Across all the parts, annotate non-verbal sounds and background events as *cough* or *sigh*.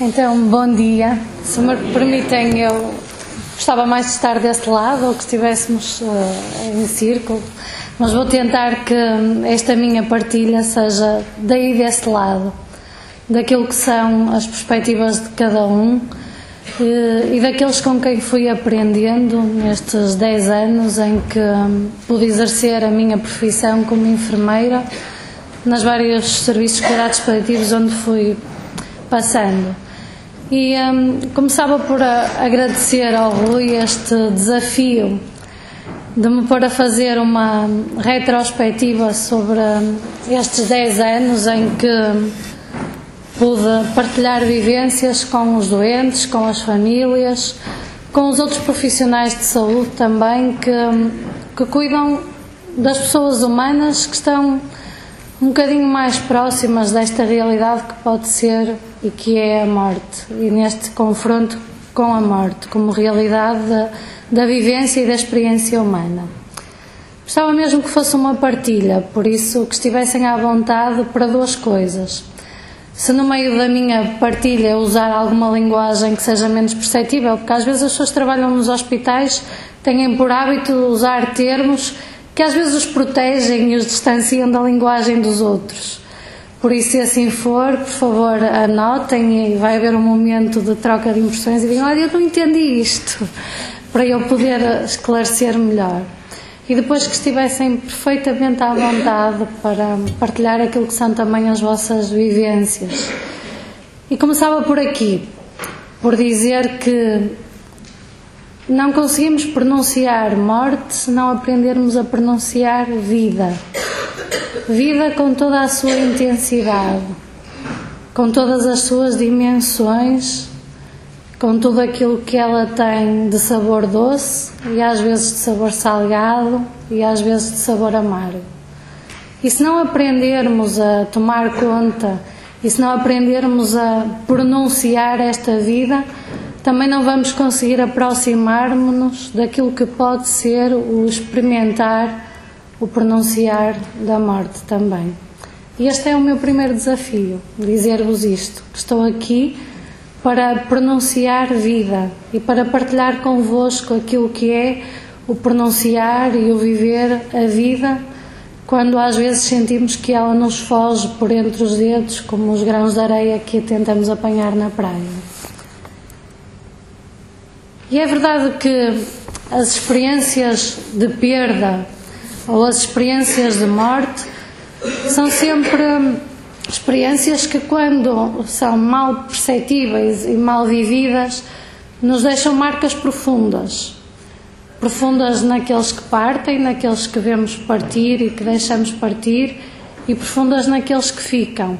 Então, bom dia. Se me permitem, eu gostava mais de estar deste lado ou que estivéssemos uh, em círculo, mas vou tentar que esta minha partilha seja daí desse lado, daquilo que são as perspectivas de cada um e, e daqueles com quem fui aprendendo nestes 10 anos em que um, pude exercer a minha profissão como enfermeira nas vários serviços de cuidados paliativos onde fui passando. E um, começava por agradecer ao Rui este desafio de me pôr a fazer uma retrospectiva sobre hum, estes 10 anos em que pude partilhar vivências com os doentes, com as famílias, com os outros profissionais de saúde também que, hum, que cuidam das pessoas humanas que estão um bocadinho mais próximas desta realidade que pode ser e que é a morte, e neste confronto com a morte, como realidade da, da vivência e da experiência humana. Gostava mesmo que fosse uma partilha, por isso que estivessem à vontade para duas coisas. Se no meio da minha partilha usar alguma linguagem que seja menos perceptível, porque às vezes as pessoas que trabalham nos hospitais têm por hábito usar termos que às vezes os protegem e os distanciam da linguagem dos outros. Por isso, se assim for, por favor, anotem e vai haver um momento de troca de impressões e digam: Olha, eu não entendi isto, para eu poder esclarecer melhor. E depois que estivessem perfeitamente à vontade para partilhar aquilo que são também as vossas vivências. E começava por aqui, por dizer que não conseguimos pronunciar morte se não aprendermos a pronunciar vida. Vida com toda a sua intensidade, com todas as suas dimensões, com tudo aquilo que ela tem de sabor doce e às vezes de sabor salgado e às vezes de sabor amargo. E se não aprendermos a tomar conta e se não aprendermos a pronunciar esta vida, também não vamos conseguir aproximar-nos daquilo que pode ser o experimentar, o pronunciar da morte também. E este é o meu primeiro desafio, dizer-vos isto, que estou aqui para pronunciar vida e para partilhar convosco aquilo que é o pronunciar e o viver a vida quando às vezes sentimos que ela nos foge por entre os dedos, como os grãos de areia que tentamos apanhar na praia. E é verdade que as experiências de perda ou as experiências de morte são sempre experiências que, quando são mal perceptíveis e mal vividas, nos deixam marcas profundas. Profundas naqueles que partem, naqueles que vemos partir e que deixamos partir, e profundas naqueles que ficam.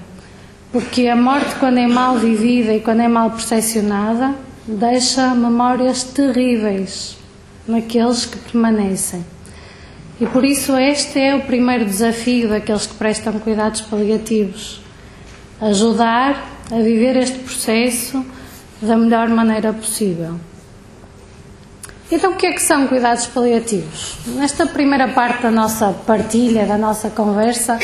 Porque a morte, quando é mal vivida e quando é mal percepcionada, deixa memórias terríveis naqueles que permanecem. E por isso este é o primeiro desafio daqueles que prestam cuidados paliativos: ajudar a viver este processo da melhor maneira possível. Então, o que é que são cuidados paliativos? Nesta primeira parte da nossa partilha, da nossa conversa,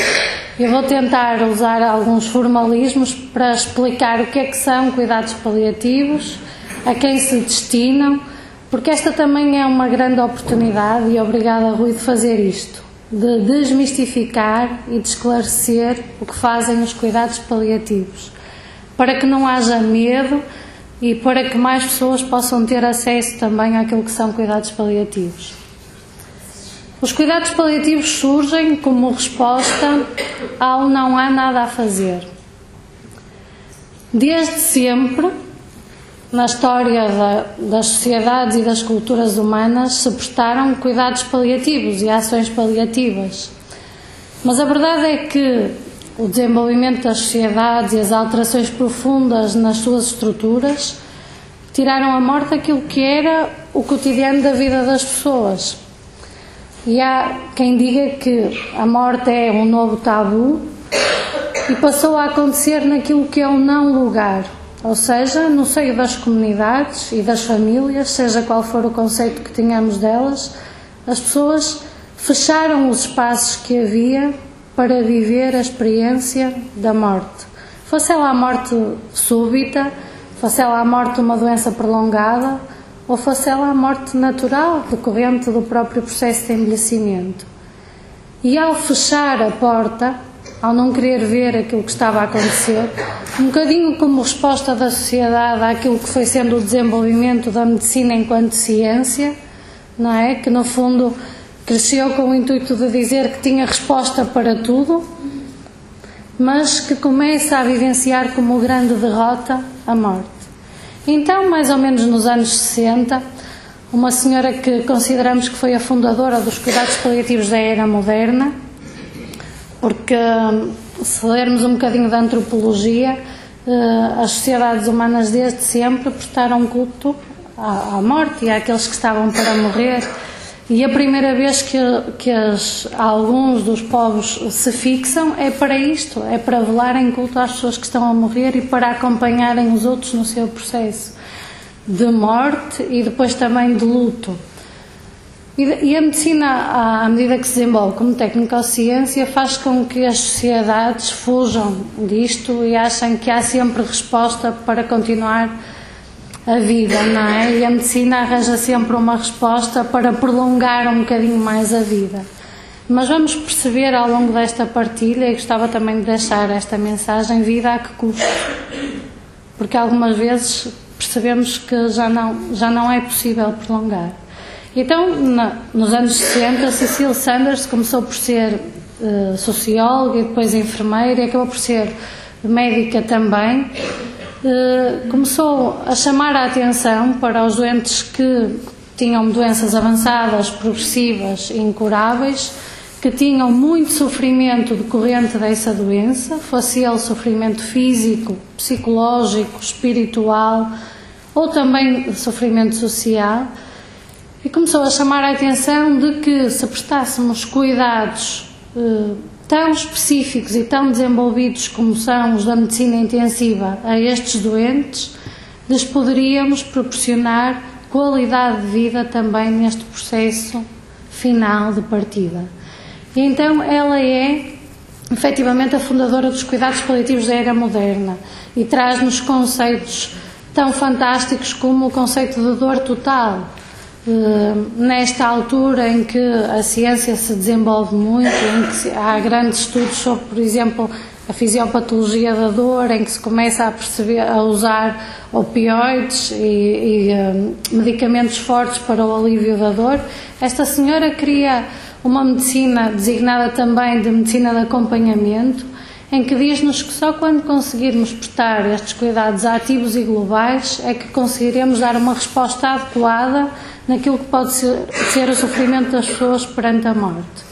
eu vou tentar usar alguns formalismos para explicar o que é que são cuidados paliativos a quem se destinam, porque esta também é uma grande oportunidade, e obrigada, Rui, de fazer isto, de desmistificar e de esclarecer o que fazem os cuidados paliativos, para que não haja medo e para que mais pessoas possam ter acesso também àquilo que são cuidados paliativos. Os cuidados paliativos surgem como resposta ao não há nada a fazer. Desde sempre, na história da, das sociedades e das culturas humanas se prestaram cuidados paliativos e ações paliativas. Mas a verdade é que o desenvolvimento das sociedades e as alterações profundas nas suas estruturas tiraram a morte aquilo que era o cotidiano da vida das pessoas. E há quem diga que a morte é um novo tabu e passou a acontecer naquilo que é o não lugar ou seja, no seio das comunidades e das famílias, seja qual for o conceito que tenhamos delas, as pessoas fecharam os espaços que havia para viver a experiência da morte. Fosse ela a morte súbita, fosse ela a morte de uma doença prolongada ou fosse ela a morte natural decorrente do próprio processo de envelhecimento. E ao fechar a porta, ao não querer ver aquilo que estava a acontecer, um bocadinho como resposta da sociedade àquilo que foi sendo o desenvolvimento da medicina enquanto ciência, não é? Que no fundo cresceu com o intuito de dizer que tinha resposta para tudo, mas que começa a vivenciar como grande derrota a morte. Então, mais ou menos nos anos 60, uma senhora que consideramos que foi a fundadora dos cuidados paliativos da era moderna, porque se lermos um bocadinho da antropologia, eh, as sociedades humanas desde sempre prestaram culto à, morte e àqueles que estavam para morrer. E a primeira vez que, que as, alguns dos povos se fixam é para isto, é para velarem culto às pessoas que estão a morrer e para acompanharem os outros no seu processo de morte e depois também de luto. E, a medicina, à medida que se desenvolve como técnica ou ciência, faz com que as sociedades fujam disto e achem que há sempre resposta para continuar a vida, não é? E a medicina arranja sempre uma resposta para prolongar um bocadinho mais a vida. Mas vamos perceber ao longo desta partilha, e gostava também de deixar esta mensagem: vida a que custo? Porque algumas vezes percebemos que já não, já não é possível prolongar. Então, na, nos anos 60, Cecile Sanders começou por ser uh, socióloga e depois enfermeira e acabou por ser médica também. Uh, começou a chamar a atenção para os doentes que tinham doenças avançadas, progressivas e incuráveis, que tinham muito sofrimento decorrente dessa doença, fosse ele sofrimento físico, psicológico, espiritual ou também sofrimento social e começou a chamar a atenção de que se prestássemos cuidados eh, tão específicos e tão desenvolvidos como são os da medicina intensiva a estes doentes, lhes poderíamos proporcionar qualidade de vida também neste processo final de partida. E então ela é efetivamente a fundadora dos cuidados paliativos da era moderna e traz-nos conceitos tão fantásticos como o conceito de dor total, nesta altura em que a ciência se desenvolve muito, em que há grandes estudos sobre, por exemplo, a fisiopatologia da dor, em que se começa a perceber a usar opioides e, e um, medicamentos fortes para o alívio da dor, esta senhora cria uma medicina designada também de medicina de acompanhamento, em que diz-nos que só quando conseguirmos prestar estes cuidados ativos e globais é que conseguiremos dar uma resposta adequada naquilo que pode ser, ser o sofrimento das pessoas perante a morte.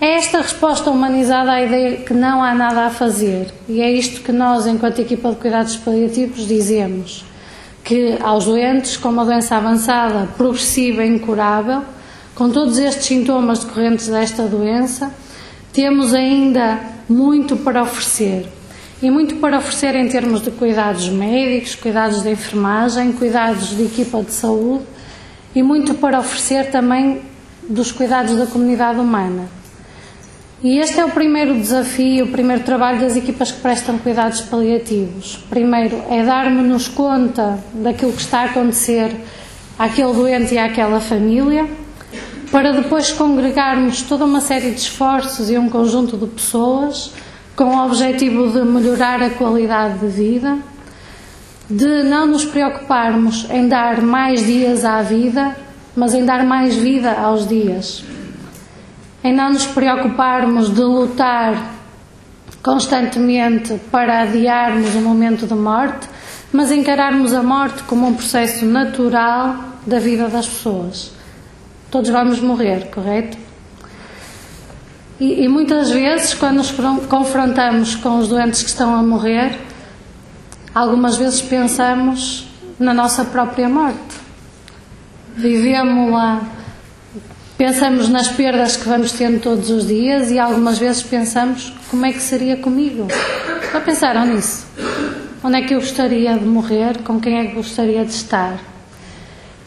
É esta resposta humanizada à ideia que não há nada a fazer, e é isto que nós, enquanto equipa de cuidados paliativos, dizemos: que aos doentes com uma doença avançada, progressiva e incurável, com todos estes sintomas decorrentes desta doença, temos ainda muito para oferecer. E muito para oferecer em termos de cuidados médicos, cuidados de enfermagem, cuidados de equipa de saúde e muito para oferecer também dos cuidados da comunidade humana. E este é o primeiro desafio, o primeiro trabalho das equipas que prestam cuidados paliativos. Primeiro é darmos-nos conta daquilo que está a acontecer àquele doente e àquela família, para depois congregarmos toda uma série de esforços e um conjunto de pessoas com o objetivo de melhorar a qualidade de vida de não nos preocuparmos em dar mais dias à vida, mas em dar mais vida aos dias. Em não nos preocuparmos de lutar constantemente para adiarmos o momento de morte, mas encararmos a morte como um processo natural da vida das pessoas. Todos vamos morrer, correto? E, e muitas vezes, quando nos confrontamos com os doentes que estão a morrer, Algumas vezes pensamos na nossa própria morte. Vivemos-la, pensamos nas perdas que vamos tendo todos os dias e algumas vezes pensamos como é que seria comigo. Já pensaram nisso? Onde é que eu gostaria de morrer? Com quem é que gostaria de estar?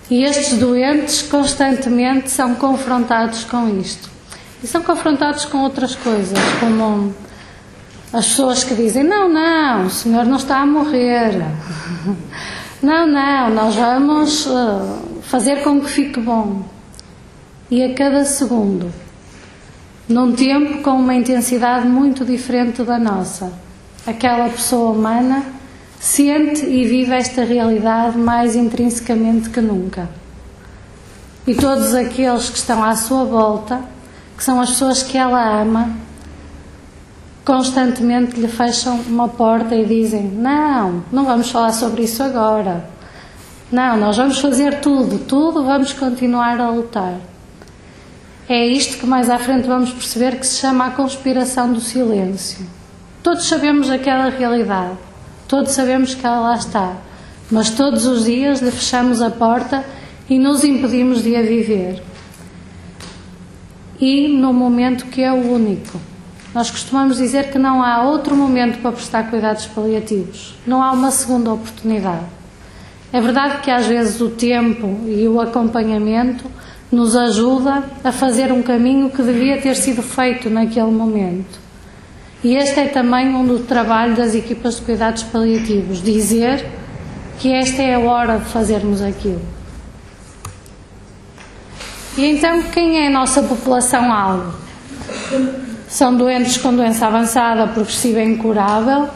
E estes doentes constantemente são confrontados com isto. E são confrontados com outras coisas, como as pessoas que dizem: não, não, o senhor não está a morrer. *laughs* Não, não, nós vamos uh, fazer com que fique bom. E a cada segundo, num tempo com uma intensidade muito diferente da nossa, aquela pessoa humana sente e vive esta realidade mais intrinsecamente que nunca. E todos aqueles que estão à sua volta, que são as pessoas que ela ama, constantemente lhe fecham uma porta e dizem: Não, não vamos falar sobre isso agora. Não, nós vamos fazer tudo, tudo, vamos continuar a lutar. É isto que mais à frente vamos perceber que se chama a conspiração do silêncio. Todos sabemos aquela realidade, todos sabemos que ela lá está, mas todos os dias lhe fechamos a porta e nos impedimos de a viver. E no momento que é o único, nós costumamos dizer que não há outro momento para prestar cuidados paliativos, não há uma segunda oportunidade. É verdade que às vezes o tempo e o acompanhamento nos ajuda a fazer um caminho que devia ter sido feito naquele momento. E este é também um do trabalho das equipas de cuidados paliativos, dizer que esta é a hora de fazermos aquilo. E então, quem é a nossa população-alvo? São doentes com doença avançada, progressiva e incurável,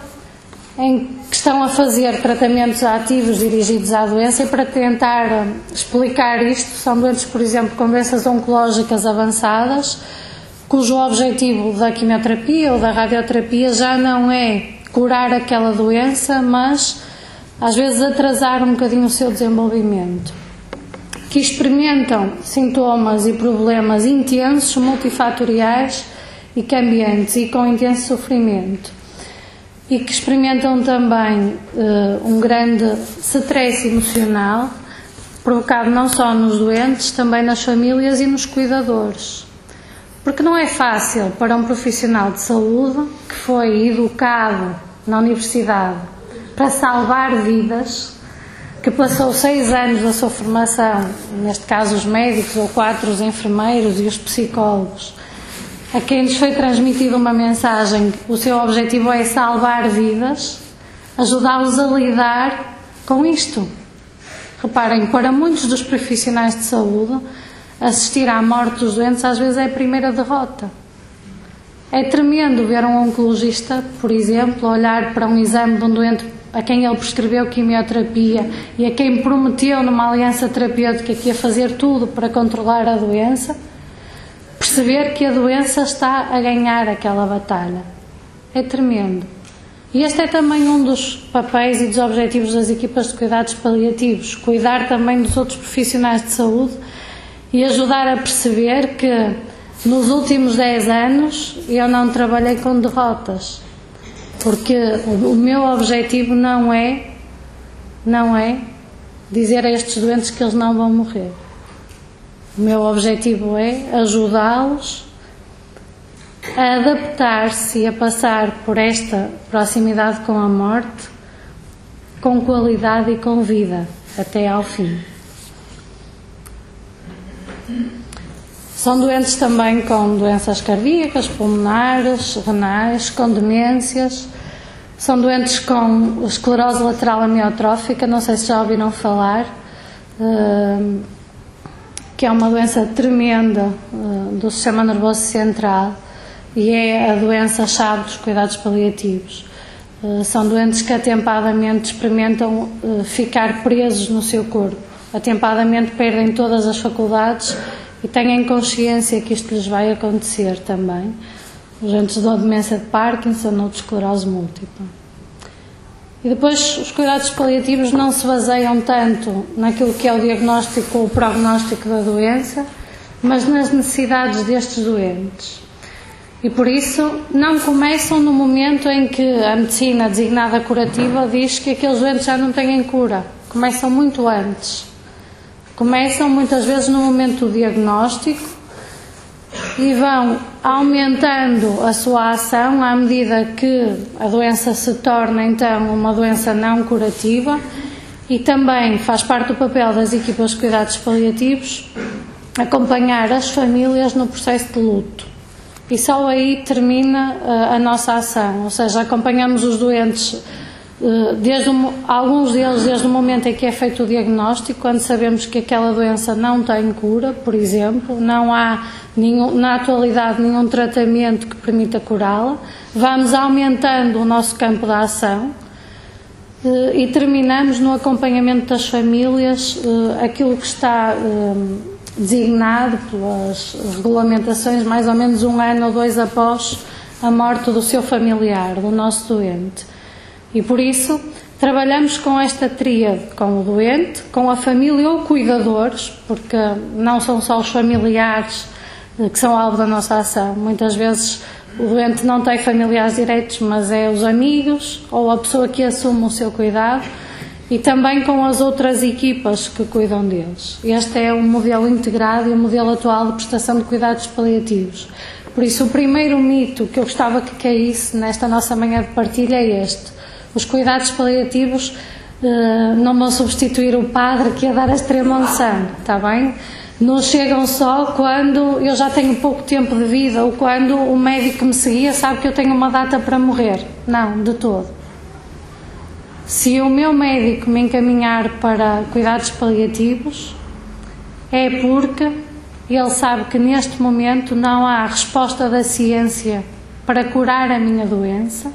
em que estão a fazer tratamentos ativos dirigidos à doença e para tentar explicar isto, são doentes, por exemplo, com doenças oncológicas avançadas, cujo objetivo da quimioterapia ou da radioterapia já não é curar aquela doença, mas às vezes atrasar um bocadinho o seu desenvolvimento. Que experimentam sintomas e problemas intensos, multifatoriais e cambiantes e com intenso sofrimento. E que experimentam também uh, um grande stress emocional, provocado não só nos doentes, também nas famílias e nos cuidadores. Porque não é fácil para um profissional de saúde que foi educado na universidade para salvar vidas, que passou seis anos da sua formação, neste caso os médicos ou quatro os enfermeiros e os psicólogos, a quem nos foi transmitida uma mensagem, o seu objetivo é salvar vidas, ajudá-los a lidar com isto. Reparem, para muitos dos profissionais de saúde, assistir à morte dos doentes às vezes é a primeira derrota. É tremendo ver um oncologista, por exemplo, olhar para um exame de um doente a quem ele prescreveu quimioterapia e a quem prometeu numa aliança terapêutica que ia fazer tudo para controlar a doença perceber que a doença está a ganhar aquela batalha. É tremendo. E este é também um dos papéis e dos objetivos das equipas de cuidados paliativos: cuidar também dos outros profissionais de saúde e ajudar a perceber que nos últimos 10 anos eu não trabalhei com derrotas, porque o meu objetivo não é não é dizer a estes doentes que eles não vão morrer. O meu objetivo é ajudá-los a adaptar-se e a passar por esta proximidade com a morte com qualidade e com vida até ao fim. São doentes também com doenças cardíacas, pulmonares, renais, com demências. São doentes com esclerose lateral amiotrófica, não sei se já ouviram falar. Uh, que é uma doença tremenda uh, do sistema nervoso central e é a doença-chave dos cuidados paliativos. Uh, são doentes que atempadamente experimentam uh, ficar presos no seu corpo, atempadamente perdem todas as faculdades e têm consciência que isto lhes vai acontecer também. Os doentes da demência de Parkinson ou de esclerose múltipla. E depois os cuidados paliativos não se baseiam tanto naquilo que é o diagnóstico ou o prognóstico da doença, mas nas necessidades destes doentes. E por isso não começam no momento em que a medicina designada curativa diz que aqueles doentes já não têm cura. Começam muito antes. Começam muitas vezes no momento do diagnóstico e vão aumentando a sua ação à medida que a doença se torna então uma doença não curativa e também faz parte do papel das equipas de cuidados paliativos acompanhar as famílias no processo de luto. e só aí termina uh, a nossa ação, ou seja, acompanhamos os doentes desde o, alguns deles desde o momento em que é feito o diagnóstico, quando sabemos que aquela doença não tem cura, por exemplo, não há nenhum, na atualidade nenhum tratamento que permita curá-la, vamos aumentando o nosso campo de ação uh, e terminamos no acompanhamento das famílias aquilo que está designado pelas regulamentações mais ou menos um ano ou dois após a morte do seu familiar, do nosso doente. E por isso trabalhamos com esta tríade, com o doente, com a família ou cuidadores, porque não são só os familiares que são alvo da nossa ação. Muitas vezes o doente não tem familiares direitos, mas é os amigos ou a pessoa que assume o seu cuidado e também com as outras equipas que cuidam deles. Este é o modelo integrado e o modelo atual de prestação de cuidados paliativos. Por isso, o primeiro mito que eu gostava que caísse nesta nossa manhã de partilha é este. Os cuidados paliativos uh, não vão substituir o padre que ia dar a extrema unção, está bem? Não chegam só quando eu já tenho pouco tempo de vida ou quando o médico que me seguia sabe que eu tenho uma data para morrer. Não, de todo. Se o meu médico me encaminhar para cuidados paliativos, é porque ele sabe que neste momento não há resposta da ciência para curar a minha doença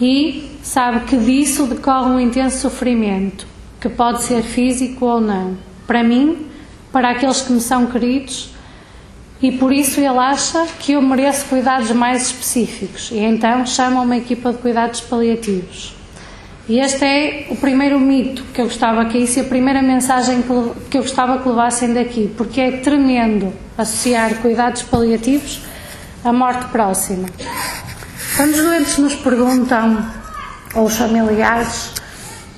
e sabe que disso decorre um intenso sofrimento, que pode ser físico ou não, para mim, para aqueles que me são queridos, e por isso ele acha que eu mereço cuidados mais específicos, e então chama uma equipa de cuidados paliativos. E este é o primeiro mito que eu gostava que isso e a primeira mensagem que eu gostava que levassem daqui, porque é tremendo associar cuidados paliativos à morte próxima. Quando os doentes nos perguntam, ou os familiares,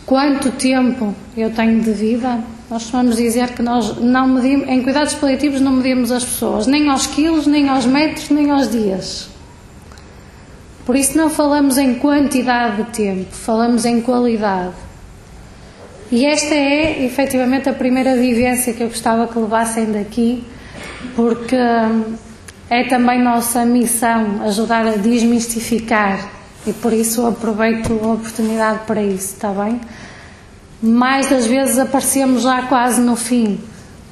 quanto tempo eu tenho de vida, nós vamos dizer que nós não medimos, em cuidados paliativos não medimos as pessoas, nem aos quilos, nem aos metros, nem aos dias. Por isso não falamos em quantidade de tempo, falamos em qualidade. E esta é efetivamente a primeira vivência que eu gostava que levassem daqui, porque hum, é também nossa missão ajudar a desmistificar e por isso aproveito a oportunidade para isso, está bem? Mais das vezes aparecemos já quase no fim,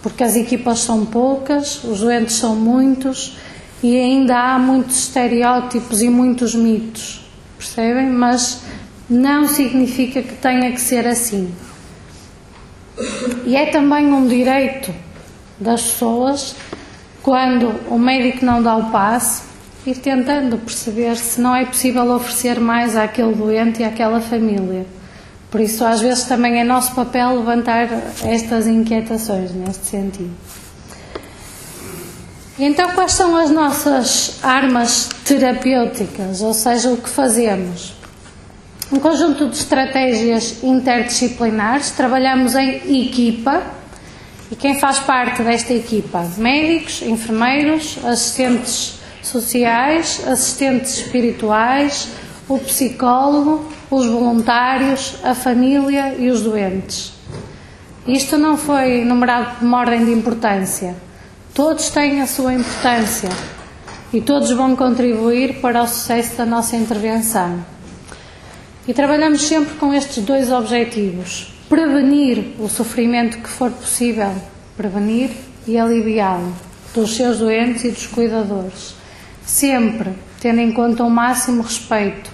porque as equipas são poucas, os doentes são muitos e ainda há muitos estereótipos e muitos mitos, percebem? Mas não significa que tenha que ser assim. E é também um direito das pessoas, quando o médico não dá o passo, ir tentando perceber se não é possível oferecer mais àquele doente e àquela família. Por isso, às vezes, também é nosso papel levantar estas inquietações neste sentido. Então, quais são as nossas armas terapêuticas, ou seja, o que fazemos? Um conjunto de estratégias interdisciplinares, trabalhamos em equipa e quem faz parte desta equipa? Médicos, enfermeiros, assistentes sociais, assistentes espirituais, o psicólogo, os voluntários, a família e os doentes. Isto não foi numerado por uma ordem de importância Todos têm a sua importância e todos vão contribuir para o sucesso da nossa intervenção. E trabalhamos sempre com estes dois objetivos: prevenir o sofrimento que for possível prevenir e aliviá-lo dos seus doentes e dos cuidadores, sempre tendo em conta o máximo respeito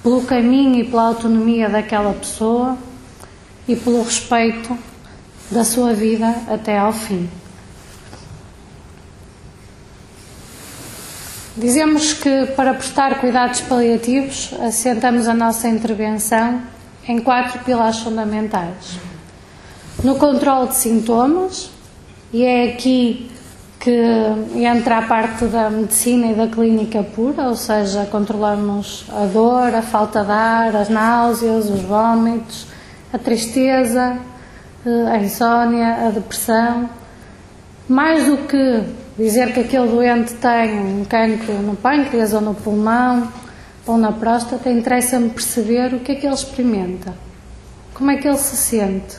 pelo caminho e pela autonomia daquela pessoa e pelo respeito da sua vida até ao fim. Dizemos que para prestar cuidados paliativos assentamos a nossa intervenção em quatro pilares fundamentais. No controle de sintomas, e é aqui que entra a parte da medicina e da clínica pura, ou seja, controlamos a dor, a falta de ar, as náuseas, os vômitos, a tristeza, a insónia, a depressão. Mais do que dizer que aquele doente tem um cancro no pâncreas ou no pulmão ou na próstata, interessa-me perceber o que é que ele experimenta, como é que ele se sente,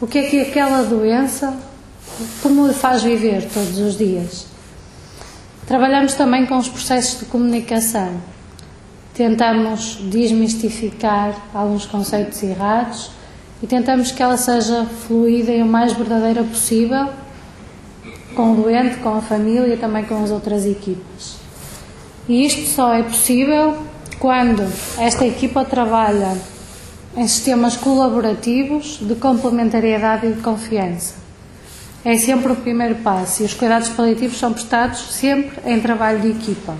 o que é que aquela doença, como lhe faz viver todos os dias. Trabalhamos também com os processos de comunicação. Tentamos desmistificar alguns conceitos errados e tentamos que ela seja fluida e o mais verdadeira possível com o doente, com a família e também com as outras equipas. E isto só é possível quando esta equipa trabalha em sistemas colaborativos de complementariedade e de confiança. É sempre o primeiro passo e os cuidados paliativos são prestados sempre em trabalho de equipa.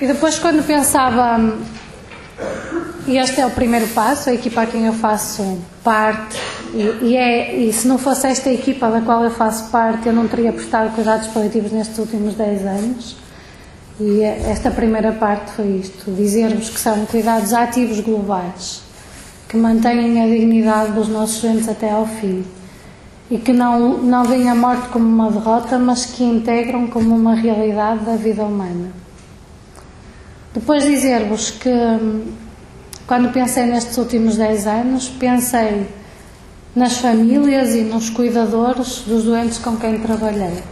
E depois, quando pensava, e este é o primeiro passo, a equipa a quem eu faço parte, e, e, é, e se não fosse esta equipa da qual eu faço parte, eu não teria prestado cuidados paliativos nestes últimos 10 anos. E esta primeira parte foi isto: dizer-vos que são cuidados ativos globais, que mantêm a dignidade dos nossos doentes até ao fim e que não, não veem a morte como uma derrota, mas que integram como uma realidade da vida humana. Depois dizer-vos que, quando pensei nestes últimos 10 anos, pensei nas famílias e nos cuidadores dos doentes com quem trabalhei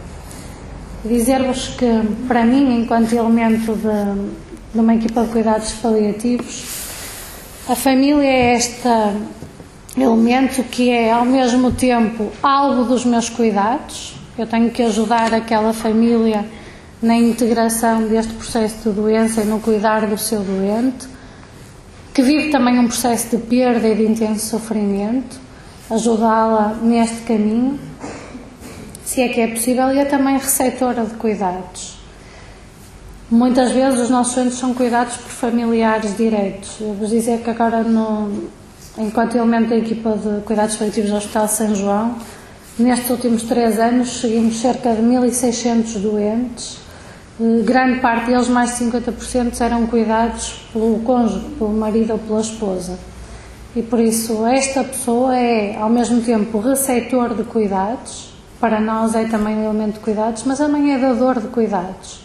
dizer-vos que, para mim, enquanto elemento de, de, uma equipa de cuidados paliativos, a família é este elemento que é, ao mesmo tempo, alvo dos meus cuidados. Eu tenho que ajudar aquela família na integração deste processo de doença e no cuidar do seu doente, que vive também um processo de perda e de intenso sofrimento, ajudá-la neste caminho se é que é possível, e é também receptora de cuidados. Muitas vezes os nossos doentes são cuidados por familiares direitos. Eu vos dizer que agora, no, enquanto elemento da equipa de cuidados paliativos do Hospital São João, nestes últimos três anos seguimos cerca de 1.600 doentes. Eh, grande parte deles, mais de 50%, eram cuidados pelo cônjuge, pelo marido ou pela esposa. E por isso, esta pessoa é, ao mesmo tempo, receptor de cuidados para nós é também um elemento de cuidados, mas também é dador de cuidados.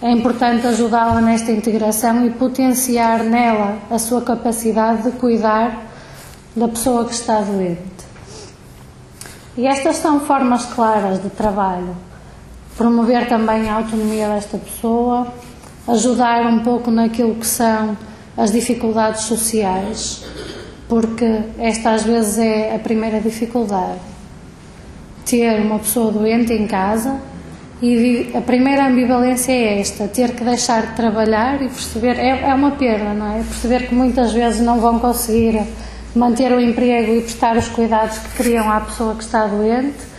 É importante ajudá-la nesta integração e potenciar nela a sua capacidade de cuidar da pessoa que está doente. E estas são formas claras de trabalho. Promover também a autonomia desta pessoa, ajudar um pouco naquilo que são as dificuldades sociais, porque esta às vezes é a primeira dificuldade ter uma pessoa doente em casa e a primeira ambivalência é esta, ter que deixar de trabalhar e perceber, é, é uma perda, não é? Perceber que muitas vezes não vão conseguir manter o emprego e prestar os cuidados que queriam à pessoa que está doente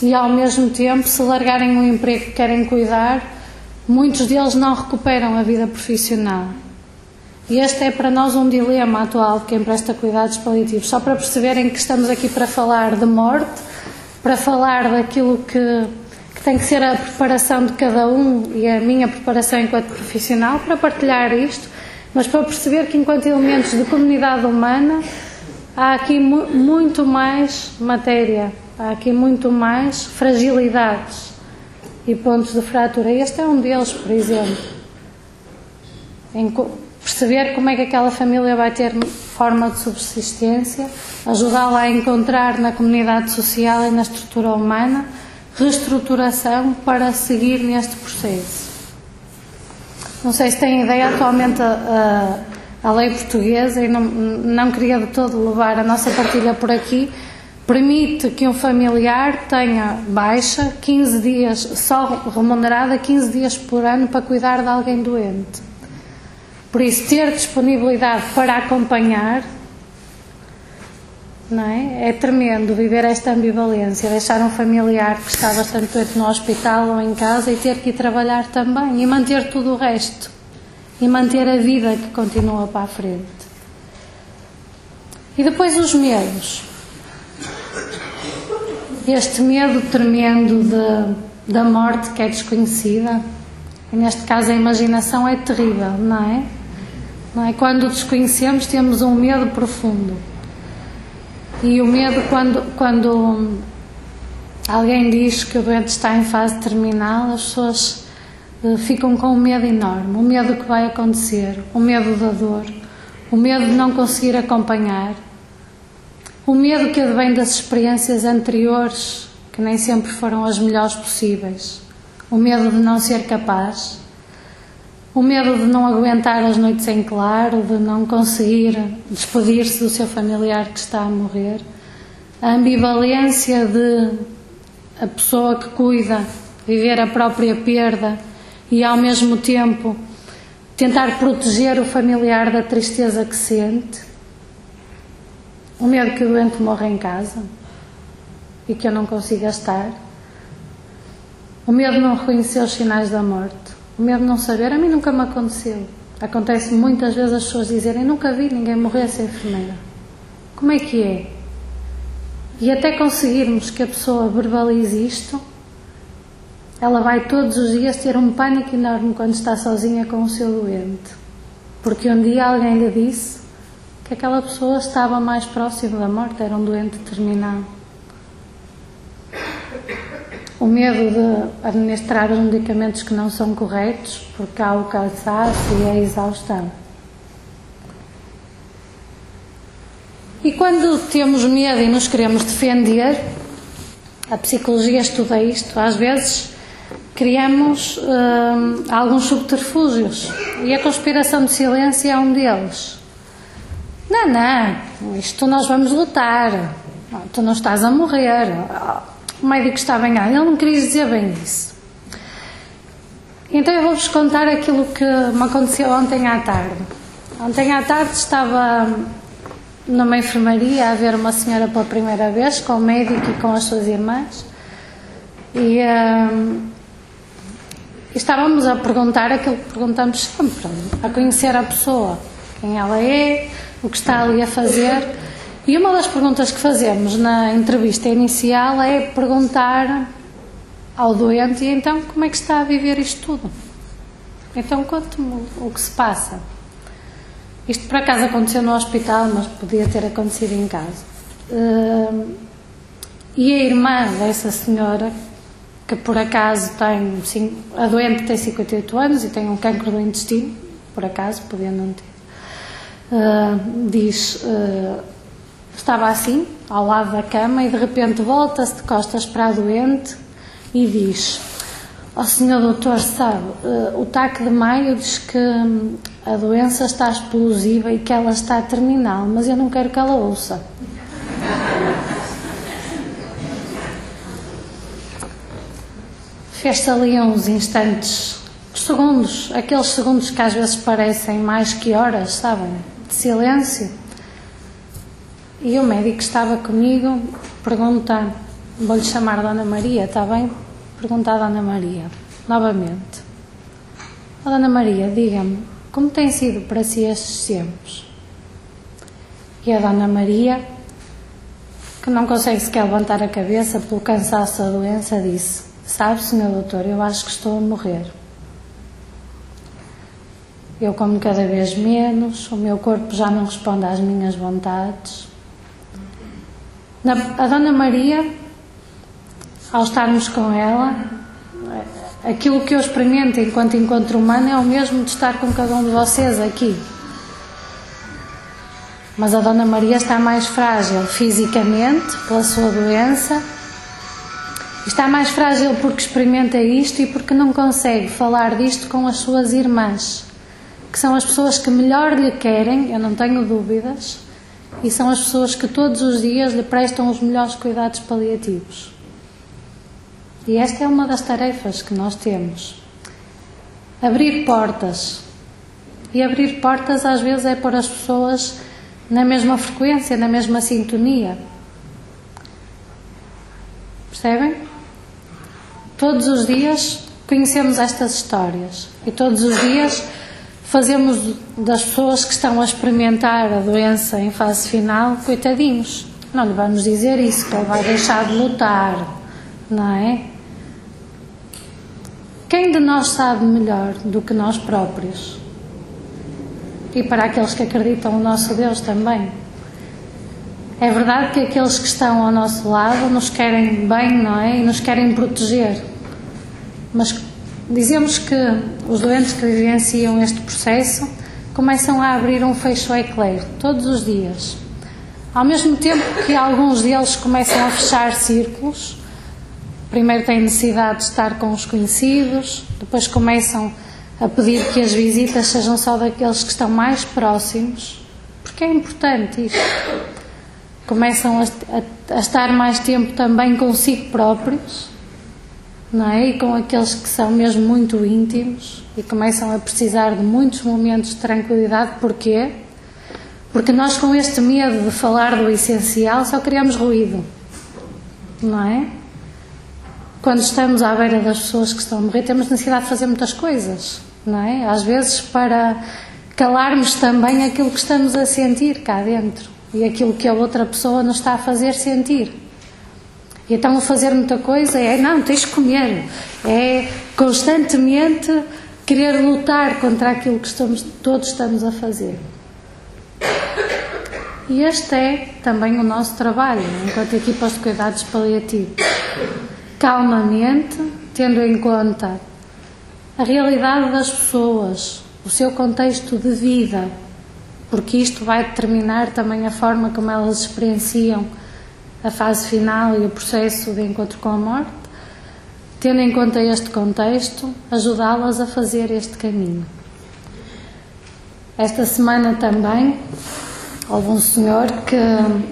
e ao mesmo tempo, se largarem o emprego que querem cuidar, muitos deles não recuperam a vida profissional. E este é para nós um dilema atual de quem presta cuidados paliativos. Só para perceberem que estamos aqui para falar de morte, para falar daquilo que, que tem que ser a preparação de cada um e a minha preparação enquanto profissional, para partilhar isto, mas para perceber que, enquanto elementos de comunidade humana, há aqui mu muito mais matéria, há aqui muito mais fragilidades e pontos de fratura. Este é um deles, por exemplo. Em perceber como é que aquela família vai ter forma de subsistência, ajudá-la a encontrar na comunidade social e na estrutura humana reestruturação para seguir neste processo. Não sei se têm ideia, atualmente a, a, a lei portuguesa, e não, não queria de todo levar a nossa partilha por aqui, permite que um familiar tenha baixa 15 dias, só remunerada 15 dias por ano para cuidar de alguém doente. Por isso, ter disponibilidade para acompanhar não é? é tremendo viver esta ambivalência, deixar um familiar que está bastante doente no hospital ou em casa e ter que ir trabalhar também e manter tudo o resto e manter a vida que continua para a frente. E depois os medos. Este medo tremendo de, da morte que é desconhecida, e neste caso a imaginação é terrível, não é? Não é? Quando desconhecemos, temos um medo profundo. E o medo, quando, quando alguém diz que o doente está em fase terminal, as pessoas uh, ficam com um medo enorme. O medo que vai acontecer, o medo da dor, o medo de não conseguir acompanhar, o medo que advém das experiências anteriores que nem sempre foram as melhores possíveis, o medo de não ser capaz, o medo de não aguentar as noites em claro, de não conseguir despedir-se do seu familiar que está a morrer, a ambivalência de a pessoa que cuida viver a própria perda e ao mesmo tempo tentar proteger o familiar da tristeza que sente, o medo que o doente morra em casa e que eu não consiga estar, o medo de não reconhecer os sinais da morte, o medo de não saber, a mim nunca me aconteceu. Acontece muitas vezes as pessoas dizerem nunca vi ninguém morrer sem enfermeira. Como é que é? E até conseguirmos que a pessoa verbalize isto, ela vai todos os dias ter um pânico enorme quando está sozinha com o seu doente. Porque um dia alguém lhe disse que aquela pessoa estava mais próximo da morte, era um doente terminal. O medo de administrar os medicamentos que não são corretos, porque há o cansaço e a exaustão. E quando temos medo e nos queremos defender, a psicologia estuda isto, às vezes criamos hum, alguns subterfúgios e a conspiração de silêncio é um deles. Não, não, isto nós vamos lutar, tu não estás a morrer. O médico está bem, ele não queria dizer bem isso. Então eu vou-vos contar aquilo que me aconteceu ontem à tarde. Ontem à tarde estava numa enfermaria a ver uma senhora pela primeira vez com o médico e com as suas irmãs. E, hum, estávamos a perguntar aquilo que perguntamos sempre, a conhecer a pessoa, quem ela é, o que está ali a fazer. E uma das perguntas que fazemos na entrevista inicial é perguntar ao doente, e então como é que está a viver isto tudo? Então conte-me o que se passa. Isto por acaso aconteceu no hospital, mas podia ter acontecido em casa. Uh, e a irmã dessa senhora, que por acaso tem, sim, a doente tem 58 anos e tem um cancro do intestino, por acaso, podia não ter, uh, diz, uh, estava assim, ao lado da cama, e de repente volta-se de costas para a doente e diz: Ó oh, senhor doutor, sabe, uh, o TAC de maio diz que hum, a doença está explosiva e que ela está terminal, mas eu não quero que ela ouça. Fez-se ali uns instantes, segundos, aqueles segundos que às vezes parecem mais que horas, sabem? De silêncio. E o médico estava comigo, pergunta, vou-lhe chamar Dona Maria, está bem? Pergunta a Dona Maria, novamente. Oh, Dona Maria, diga-me, como tem sido para si estes tempos? E a Dona Maria, que não consegue sequer levantar a cabeça pelo cansaço da doença, disse: Sabe, senhor doutor, eu acho que estou a morrer. Eu como cada vez menos, o meu corpo já não responde às minhas vontades. Na, a Dona Maria, ao estarmos com ela, aquilo que eu experimento enquanto encontro humano é o mesmo de estar com cada um de vocês aqui. Mas a Dona Maria está mais frágil fisicamente pela sua doença Está mais frágil porque experimenta isto e porque não consegue falar disto com as suas irmãs, que são as pessoas que melhor lhe querem, eu não tenho dúvidas, e são as pessoas que todos os dias lhe prestam os melhores cuidados paliativos. E esta é uma das tarefas que nós temos. Abrir portas. E abrir portas às vezes é pôr as pessoas na mesma frequência, na mesma sintonia. Percebem? Todos os dias conhecemos estas histórias e todos os dias fazemos das pessoas que estão a experimentar a doença em fase final coitadinhos. Não lhe vamos dizer isso, que ele vai deixar de lutar, não é? Quem de nós sabe melhor do que nós próprios? E para aqueles que acreditam no nosso Deus também. É verdade que aqueles que estão ao nosso lado nos querem bem, não é? E nos querem proteger. Mas dizemos que os doentes que vivenciam este processo começam a abrir um fecho eclair todos os dias. Ao mesmo tempo que alguns deles começam a fechar círculos, primeiro têm necessidade de estar com os conhecidos, depois começam a pedir que as visitas sejam só daqueles que estão mais próximos, porque é importante isto. Começam a, a, a estar mais tempo também consigo próprios, não é? E com aqueles que são mesmo muito íntimos e começam a precisar de muitos momentos de tranquilidade. Porquê? Porque nós, com este medo de falar do essencial, só criamos ruído, não é? Quando estamos à beira das pessoas que estão a morrer, temos necessidade de fazer muitas coisas, não é? Às vezes para calarmos também aquilo que estamos a sentir cá dentro e aquilo que a outra pessoa nos está a fazer sentir. E então a fazer muita coisa é, não, tens de comer, é constantemente querer lutar contra aquilo que estamos, todos estamos a fazer. E este é também o nosso trabalho, enquanto equipas de cuidados paliativos. Calmamente, tendo em conta a realidade das pessoas, o seu contexto de vida, porque isto vai determinar também a forma como elas experienciam a fase final e o processo de encontro com a morte, tendo em conta este contexto, ajudá-las a fazer este caminho. Esta semana também houve um senhor que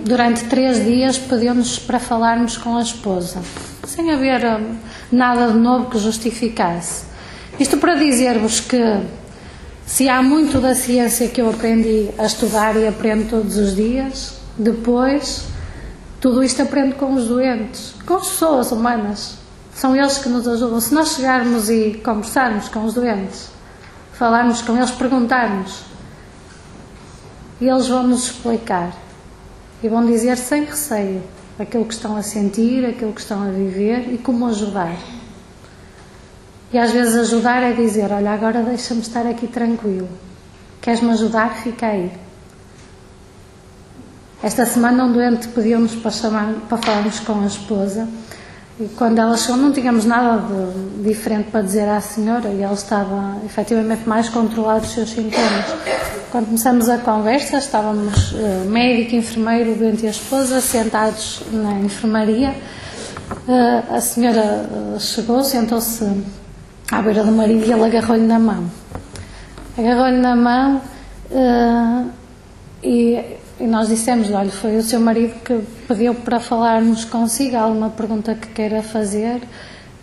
durante três dias pediu-nos para falarmos com a esposa, sem haver hum, nada de novo que justificasse. Isto para dizer-vos que se há muito da ciência que eu aprendi a estudar e aprendo todos os dias, depois tudo isto aprendo com os doentes, com as pessoas humanas. São eles que nos ajudam. Se nós chegarmos e conversarmos com os doentes, falarmos com eles, perguntarmos eles vão nos explicar e vão dizer sem receio aquilo que estão a sentir, aquilo que estão a viver e como ajudar. E às vezes ajudar é dizer: Olha, agora deixa-me estar aqui tranquilo. Queres-me ajudar? Fica aí. Esta semana um doente pediu-nos para, para falarmos com a esposa e quando ela chegou não tínhamos nada de diferente para dizer à senhora e ela estava efetivamente mais controlada dos seus sintomas. Quando começamos a conversa, estávamos uh, médico, enfermeiro, doente e a esposa sentados na enfermaria. Uh, a senhora uh, chegou, sentou-se à beira do marido e ele agarrou-lhe na mão. Agarrou-lhe na mão e e nós dissemos: olha, foi o seu marido que pediu para falarmos consigo, há alguma pergunta que queira fazer.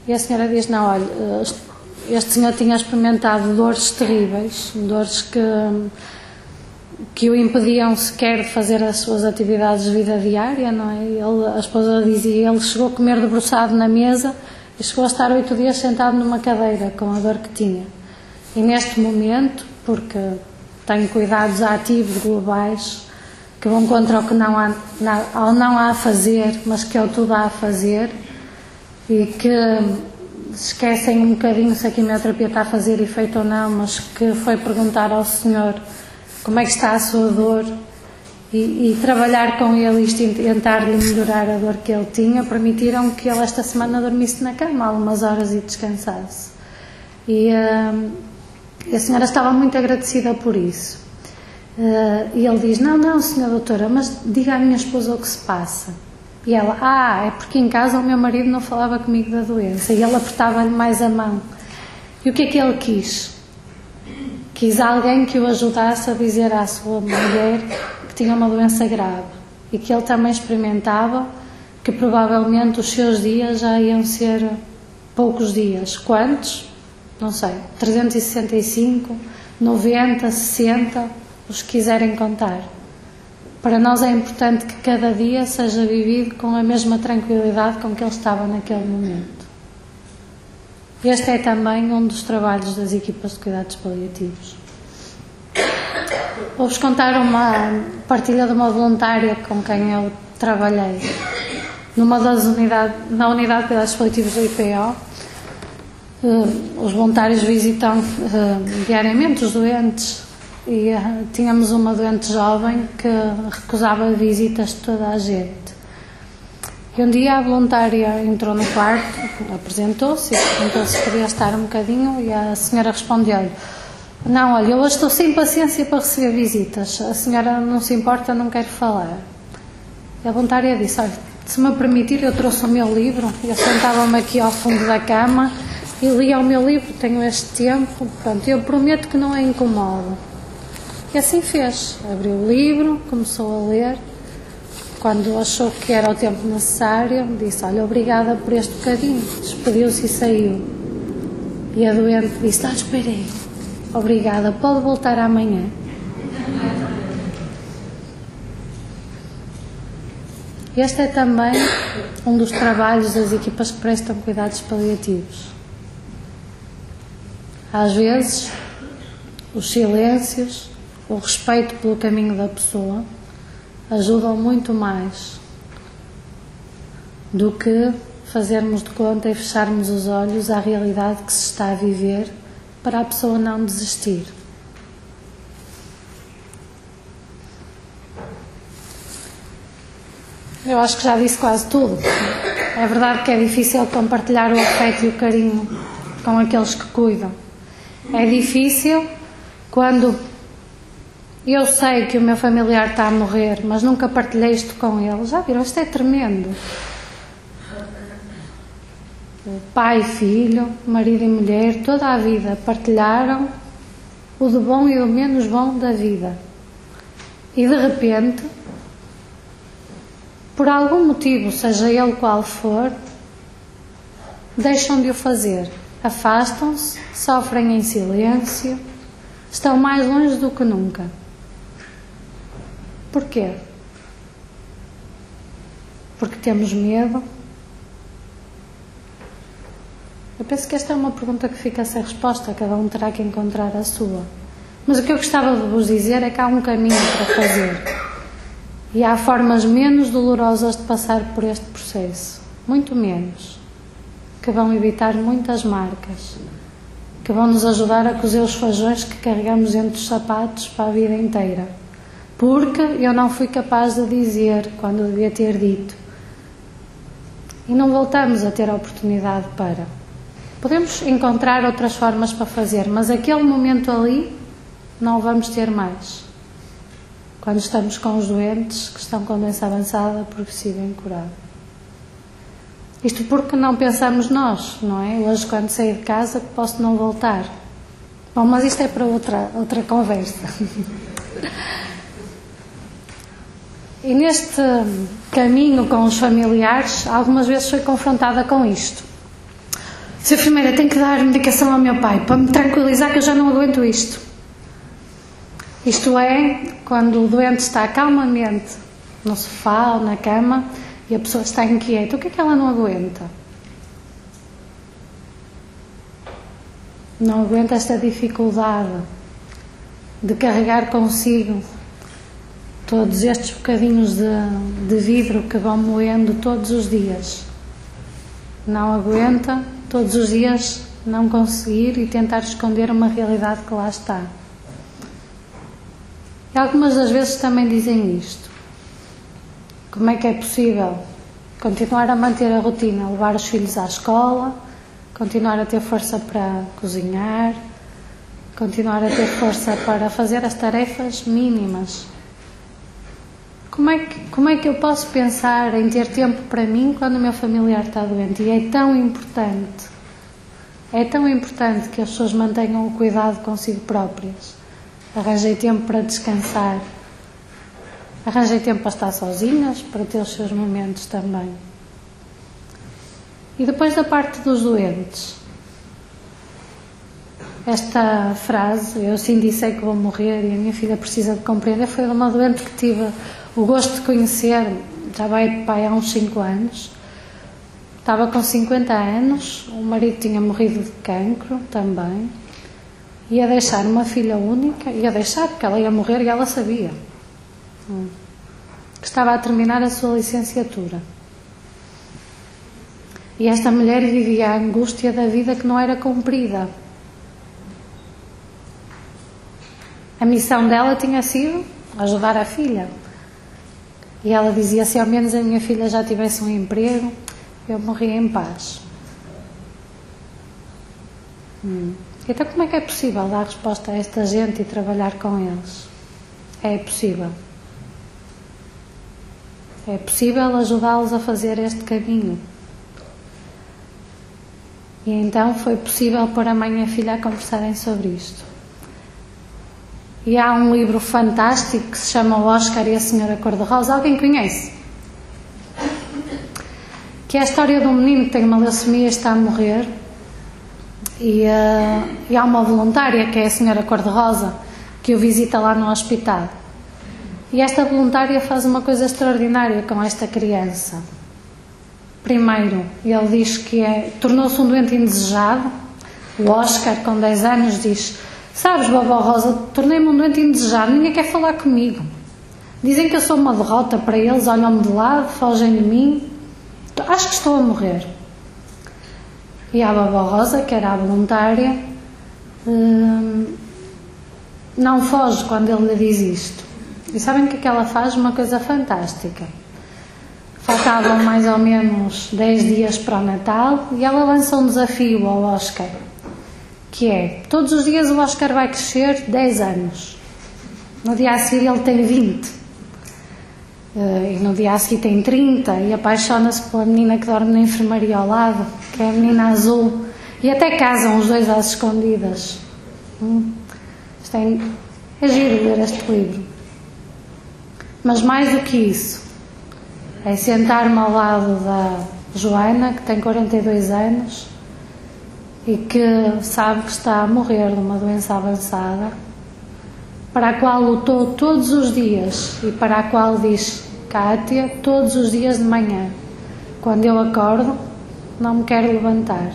E a senhora diz: não, olha, este senhor tinha experimentado dores terríveis, dores que, que o impediam sequer de fazer as suas atividades de vida diária, não é? Ele, a esposa dizia: ele chegou a comer debruçado na mesa e chegou a estar oito dias sentado numa cadeira com a dor que tinha. E neste momento, porque tem cuidados ativos globais, que vão contra o que não há, não, não há a fazer, mas que é o tudo há a fazer, e que esquecem um bocadinho se a quimioterapia está a fazer efeito ou não, mas que foi perguntar ao Senhor como é que está a sua dor e, e trabalhar com ele e tentar-lhe melhorar a dor que ele tinha, permitiram que ele esta semana dormisse na cama algumas horas e descansasse. E, uh, e a senhora estava muito agradecida por isso. Uh, e ele diz: Não, não, senhora doutora, mas diga à minha esposa o que se passa. E ela: Ah, é porque em casa o meu marido não falava comigo da doença. E ele apertava-lhe mais a mão. E o que é que ele quis? Quis alguém que o ajudasse a dizer à sua mulher que tinha uma doença grave e que ele também experimentava que provavelmente os seus dias já iam ser poucos dias. Quantos? Não sei. 365, 90, 60 os quiserem contar. Para nós é importante que cada dia seja vivido com a mesma tranquilidade com que ele estava naquele momento. Este é também um dos trabalhos das equipas de cuidados paliativos. Vou-vos contar uma partilha de uma voluntária com quem eu trabalhei numa das unidades, na unidade de cuidados paliativos do IPO. Uh, os voluntários visitam uh, diariamente os doentes e uh, tínhamos uma doente jovem que recusava visitas de toda a gente. E um dia a voluntária entrou no quarto, apresentou-se e perguntou se podia estar um bocadinho e a senhora respondeu-lhe não, olha, eu estou sem paciência para receber visitas. A senhora não se importa, não quer falar. E a voluntária disse, olha, se me permitir, eu trouxe o meu livro, eu sentava-me aqui ao fundo da cama e lia o meu livro, tenho este tempo, pronto, eu prometo que não a incomodo. E assim fez, abriu o livro, começou a ler, quando achou que era o tempo necessário, disse, olha, obrigada por este bocadinho, despediu-se e saiu. E a doente disse, ah, esperei, obrigada, pode voltar amanhã. Este é também um dos trabalhos das equipas que prestam cuidados paliativos. Às vezes, os silêncios, o respeito pelo caminho da pessoa ajudam muito mais do que fazermos de conta e fecharmos os olhos à realidade que se está a viver para a pessoa não desistir. Eu acho que já disse quase tudo. É verdade que é difícil compartilhar o afeto e o carinho com aqueles que cuidam. É difícil quando eu sei que o meu familiar está a morrer, mas nunca partilhei isto com ele. Já viram? Isto é tremendo. Pai e filho, marido e mulher, toda a vida partilharam o do bom e o menos bom da vida. E de repente por algum motivo, seja ele qual for, deixam de o fazer, afastam-se, sofrem em silêncio, estão mais longe do que nunca. Porquê? Porque temos medo? Eu penso que esta é uma pergunta que fica sem resposta, cada um terá que encontrar a sua. Mas o que eu gostava de vos dizer é que há um caminho para fazer. E há formas menos dolorosas de passar por este processo, muito menos, que vão evitar muitas marcas, que vão nos ajudar a cozer os fajões que carregamos dentro dos sapatos para a vida inteira. Porque eu não fui capaz de dizer quando devia ter dito. E não voltamos a ter a oportunidade para. Podemos encontrar outras formas para fazer, mas aquele momento ali não vamos ter mais quando estamos com os doentes que estão com doença avançada, progressiva e incurada. Isto porque não pensamos nós, não é? Hoje, quando sair de casa, posso não voltar. Bom, mas isto é para outra, outra conversa. *laughs* E neste caminho com os familiares, algumas vezes fui confrontada com isto. Se enfermeira tem que dar medicação ao meu pai para me tranquilizar que eu já não aguento isto. Isto é, quando o doente está calmamente no sofá ou na cama e a pessoa está inquieta, o que é que ela não aguenta? Não aguenta esta dificuldade de carregar consigo todos estes bocadinhos de, de vidro que vão moendo todos os dias. Não aguenta todos os dias não conseguir e tentar esconder uma realidade que lá está. E algumas das vezes também dizem isto. Como é que é possível continuar a manter a rotina, levar os filhos à escola, continuar a ter força para cozinhar, continuar a ter força para fazer as tarefas mínimas? Como é, que, como é que eu posso pensar em ter tempo para mim quando o meu familiar está doente? E é tão importante, é tão importante que as pessoas mantenham o cuidado consigo próprias. Arranjei tempo para descansar. Arranjei tempo para estar sozinhas, para ter os seus momentos também. E depois da parte dos doentes, esta frase, eu sim disse que vou morrer e a minha filha precisa de compreender, foi de uma doente que tive o gosto de conhecer, já vai pai há uns 5 anos. Estava com 50 anos, o marido tinha morrido de cancro também ia deixar uma filha única, ia deixar porque ela ia morrer e ela sabia. Hum. Que estava a terminar a sua licenciatura. E esta mulher vivia a angústia da vida que não era cumprida. A missão dela tinha sido ajudar a filha. E ela dizia: se ao menos a minha filha já tivesse um emprego, eu morria em paz. Hum. Então, como é que é possível dar resposta a esta gente e trabalhar com eles? É possível. É possível ajudá-los a fazer este caminho. E então foi possível pôr a mãe e a filha a conversarem sobre isto. E há um livro fantástico que se chama O Oscar e a Senhora Cor-de-Rosa. Alguém conhece? Que é a história de um menino que tem uma leucemia e está a morrer. E, uh, e há uma voluntária, que é a Senhora Cor-de-Rosa, que o visita lá no hospital. E esta voluntária faz uma coisa extraordinária com esta criança. Primeiro, ele diz que é, tornou-se um doente indesejado. O Oscar, com 10 anos, diz: Sabes, vovó Rosa, tornei-me um doente indesejado, ninguém quer falar comigo. Dizem que eu sou uma derrota para eles, olham-me de lado, fogem de mim. Acho que estou a morrer. E a vovó Rosa, que era a voluntária, hum, não foge quando ele lhe diz isto. E sabem que é que ela faz? Uma coisa fantástica. Faltavam mais ou menos 10 dias para o Natal e ela lança um desafio ao Oscar, que é, todos os dias o Oscar vai crescer 10 anos. No dia a seguir ele tem 20. Eh, e no dia a seguir tem 30 e apaixona-se pela menina que dorme na enfermaria ao lado, que é a menina azul. E até casam os dois às escondidas. Hum? Isto é, é giro ler este livro. Mas mais do que isso, é sentar-me ao lado da Joana, que tem 42 anos e que sabe que está a morrer de uma doença avançada, para a qual lutou todos os dias e para a qual diz Kátia todos os dias de manhã, quando eu acordo, não me quero levantar.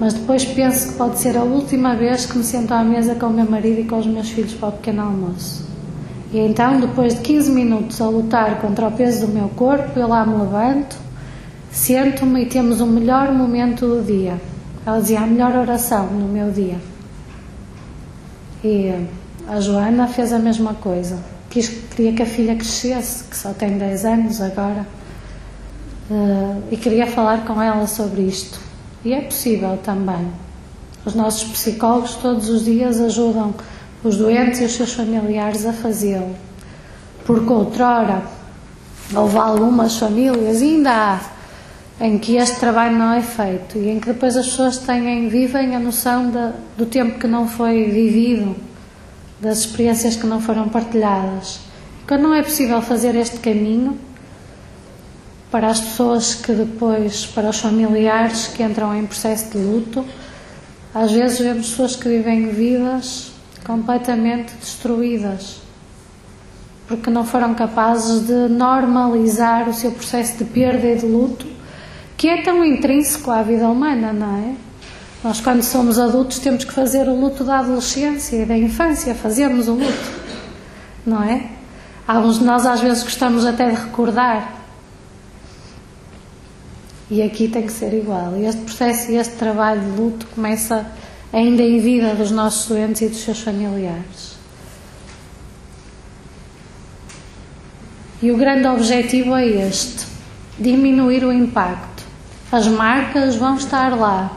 Mas depois penso que pode ser a última vez que me sento à mesa com o meu marido e com os meus filhos para o pequeno almoço. E então, depois de 15 minutos a lutar contra o peso do meu corpo, eu lá me levanto, sento-me e temos o melhor momento do dia. Ela dizia a melhor oração no meu dia. E a Joana fez a mesma coisa. Quis, queria que a filha crescesse, que só tem 10 anos agora, uh, e queria falar com ela sobre isto. E é possível também. Os nossos psicólogos todos os dias ajudam os doentes e os seus familiares a fazê-lo. Porque outrora houve algumas famílias, ainda há, em que este trabalho não é feito e em que depois as pessoas têm, vivem a noção de, do tempo que não foi vivido, das experiências que não foram partilhadas. Quando não é possível fazer este caminho, para as pessoas que depois, para os familiares que entram em processo de luto, às vezes vemos pessoas que vivem vidas completamente destruídas, porque não foram capazes de normalizar o seu processo de perda e de luto, que é tão intrínseco à vida humana, não é? Nós, quando somos adultos, temos que fazer o luto da adolescência e da infância, fazemos o luto, não é? Alguns de nós, às vezes, gostamos até de recordar. E aqui tem que ser igual. E este processo e este trabalho de luto começa ainda em vida dos nossos doentes e dos seus familiares. E o grande objetivo é este: diminuir o impacto. As marcas vão estar lá,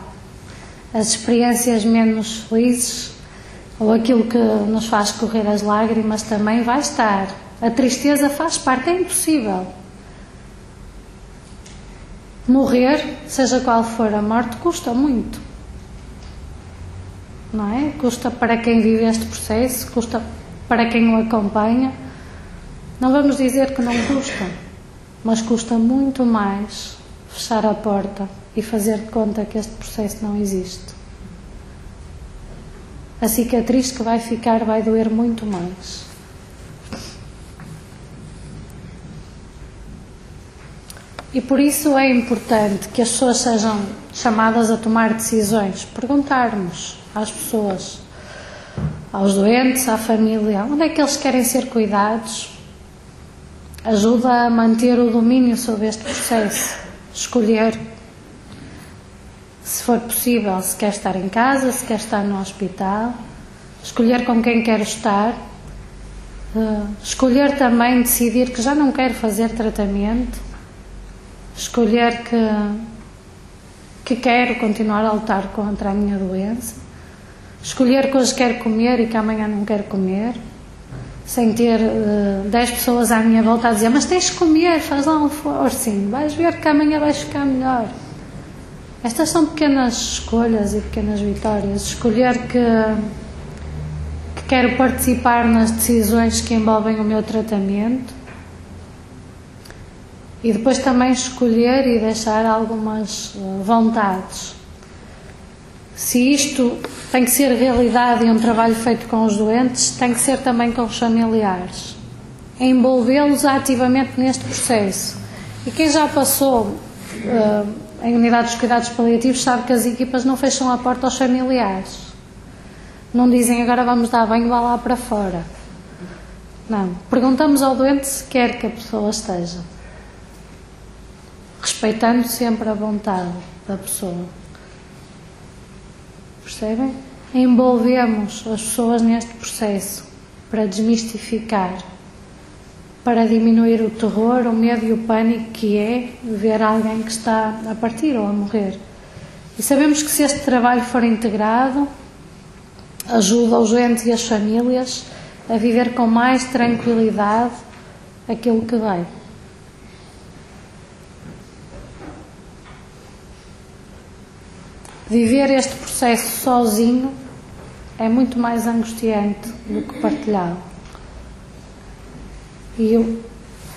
as experiências menos felizes ou aquilo que nos faz correr as lágrimas também vai estar. A tristeza faz parte, é impossível. Morrer, seja qual for a morte, custa muito não é? Custa para quem vive este processo, custa para quem o acompanha. Não vamos dizer que não custa, mas custa muito mais fechar a porta e fazer de conta que este processo não existe. A cicatriz que vai ficar vai doer muito mais. E por isso é importante que as pessoas sejam chamadas a tomar decisões, perguntarmos às pessoas, aos doentes, à família, onde é que eles querem ser cuidados, ajuda a manter o domínio sobre este processo, escolher se for possível, se quer estar em casa, se quer estar no hospital, escolher com quem quer estar, uh, escolher também decidir que já não quer fazer tratamento, escolher que, que quero continuar a lutar contra a minha doença Escolher que hoje quero comer e que amanhã não quero comer. Sem ter uh, 10 pessoas à minha volta a dizer mas tens de comer, faz lá um forcinho, vais ver que amanhã vais ficar melhor. Estas são pequenas escolhas e pequenas vitórias. Escolher que, que quero participar nas decisões que envolvem o meu tratamento e depois também escolher e deixar algumas uh, vontades. Se isto tem que ser realidade e um trabalho feito com os doentes, tem que ser também com os familiares. Envolvê-los ativamente neste processo. E quem já passou uh, em unidades de cuidados paliativos sabe que as equipas não fecham a porta aos familiares. Não dizem agora vamos dar banho, vá lá para fora. Não. Perguntamos ao doente se quer que a pessoa esteja respeitando sempre a vontade da pessoa. Percebem? Envolvemos as pessoas neste processo para desmistificar, para diminuir o terror, o medo e o pânico que é ver alguém que está a partir ou a morrer. E sabemos que se este trabalho for integrado, ajuda os doentes e as famílias a viver com mais tranquilidade aquilo que vem. Viver este processo sozinho é muito mais angustiante do que partilhado. E eu,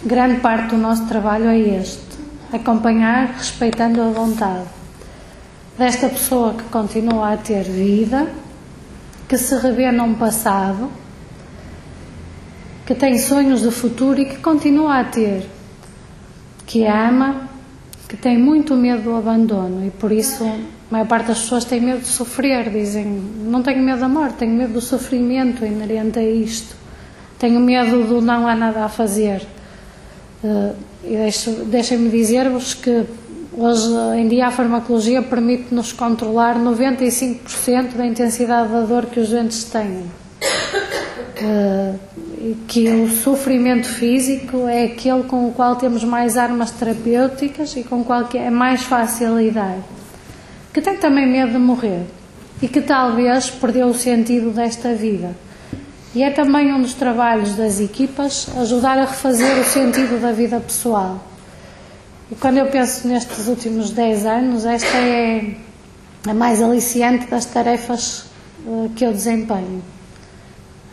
grande parte do nosso trabalho é este: acompanhar, respeitando a vontade desta pessoa que continua a ter vida, que se revê num passado, que tem sonhos de futuro e que continua a ter, que ama, que tem muito medo do abandono e por isso a maior parte das pessoas tem medo de sofrer, dizem, não tenho medo da morte, tenho medo do sofrimento inerente a isto, tenho medo do não há nada a fazer. Uh, e deixem-me dizer-vos que hoje em dia a farmacologia permite-nos controlar 95% da intensidade da dor que os doentes têm. Uh, que o sofrimento físico é aquele com o qual temos mais armas terapêuticas e com o qual é mais fácil lidar que tem também medo de morrer e que talvez perdeu o sentido desta vida. E é também um dos trabalhos das equipas ajudar a refazer o sentido da vida pessoal. E quando eu penso nestes últimos 10 anos, esta é a mais aliciante das tarefas eh, que eu desempenho.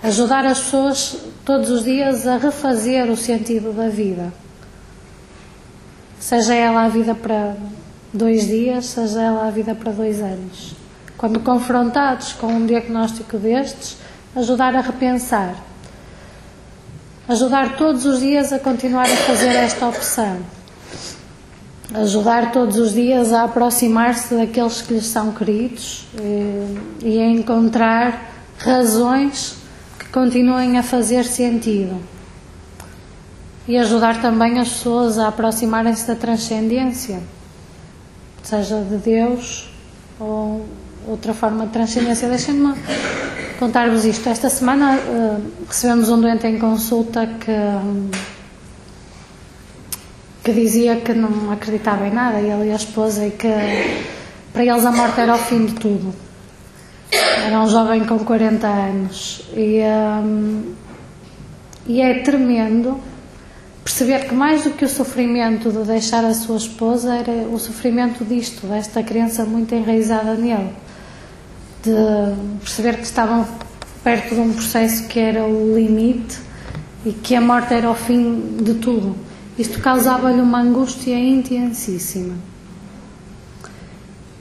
Ajudar as pessoas todos os dias a refazer o sentido da vida. Seja ela a vida para dois dias, seja ela a vida para dois anos. Quando confrontados com um diagnóstico destes, ajudar a repensar. Ajudar todos os dias a continuar a fazer esta opção. Ajudar todos os dias a aproximar-se daqueles que lhes são queridos e, eh, e a encontrar razões que continuem a fazer sentido. E ajudar também as pessoas a aproximarem-se da transcendência seja de Deus ou outra forma de transcendência. Deixem-me contar-vos isto. Esta semana uh, recebemos um doente em consulta que, que dizia que não acreditava em nada, ele e a esposa, e que para eles a morte era o fim de tudo. Era um jovem com 40 anos. E, um, e é tremendo perceber que mais do que o sofrimento de deixar a sua esposa era o sofrimento disto, desta crença muito enraizada nele, de perceber que estavam perto de um processo que era o limite e que a morte era o fim de tudo. Isto causava-lhe uma angústia intensíssima.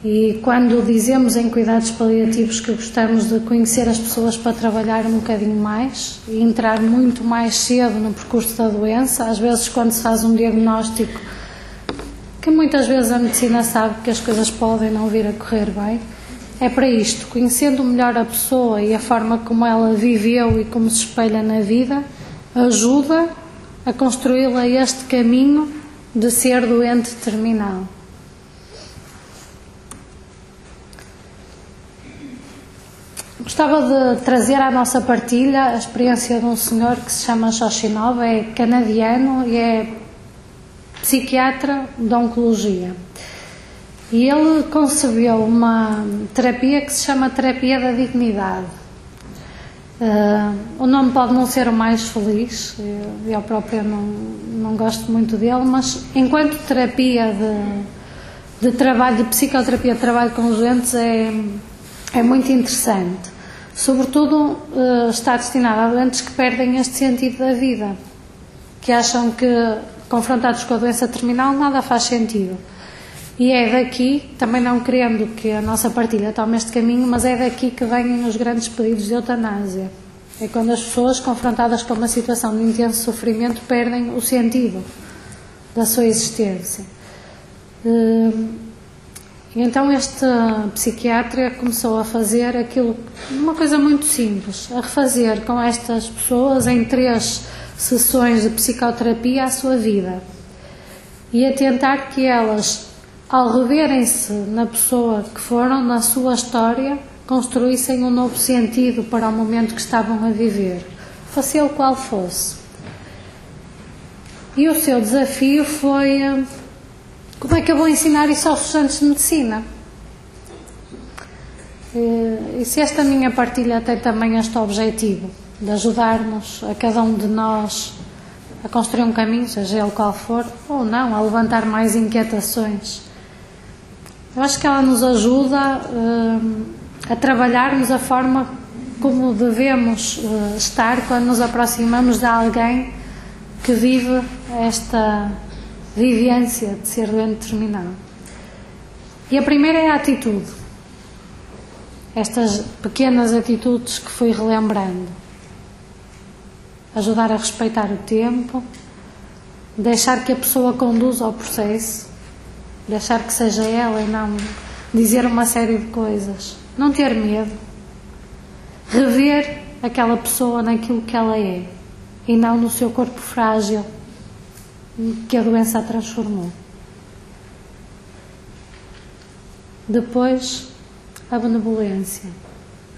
E quando dizemos em cuidados paliativos que gostamos de conhecer as pessoas para trabalhar um bocadinho mais e entrar muito mais cedo no percurso da doença, às vezes quando se faz um diagnóstico que muitas vezes a medicina sabe que as coisas podem não vir a correr bem, é para isto, conhecendo melhor a pessoa e a forma como ela viveu e como se espelha na vida, ajuda a construí-la este caminho de ser doente terminal. Gostava de trazer à nossa partilha a experiência de um senhor que se chama Shoshinov, é canadiano e é psiquiatra de oncologia. E ele concebeu uma terapia que se chama terapia da dignidade. Uh, o nome pode não ser o mais feliz, eu, eu própria não, não gosto muito dele, mas enquanto terapia de, de trabalho, de psicoterapia de trabalho com os doentes é, é muito interessante. Sobretudo uh, está destinado a doentes que perdem este sentido da vida, que acham que confrontados com a doença terminal nada faz sentido. E é daqui, também não querendo que a nossa partilha tome este caminho, mas é daqui que vêm os grandes pedidos de eutanásia. É quando as pessoas, confrontadas com uma situação de intenso sofrimento, perdem o sentido da sua existência. Hum, então este psiquiatra começou a fazer aquilo, uma coisa muito simples, a refazer com estas pessoas em três sessões de psicoterapia a sua vida e a tentar que elas ao reverem-se na pessoa que foram, na sua história, construíssem um novo sentido para o momento que estavam a viver, fosse ele qual fosse. E o seu desafio foi: eh, como é que eu vou ensinar isso aos estudantes de medicina? Eh, e se esta minha partilha tem também este objetivo, de ajudar-nos, a cada um de nós, a construir um caminho, seja ele qual for, ou não, a levantar mais inquietações eu acho que ela nos ajuda uh, a trabalharmos a forma como devemos uh, estar quando nos aproximamos de alguém que vive esta vivência de ser doente terminal. E a primeira é a atitude. Estas pequenas atitudes que fui relembrando. Ajudar a respeitar o tempo, deixar que a pessoa conduza o processo, deixar que seja ela e não dizer uma série de coisas. Não ter medo. Rever aquela pessoa naquilo que ela é e não no seu corpo frágil que a doença a transformou. Depois, a benevolência,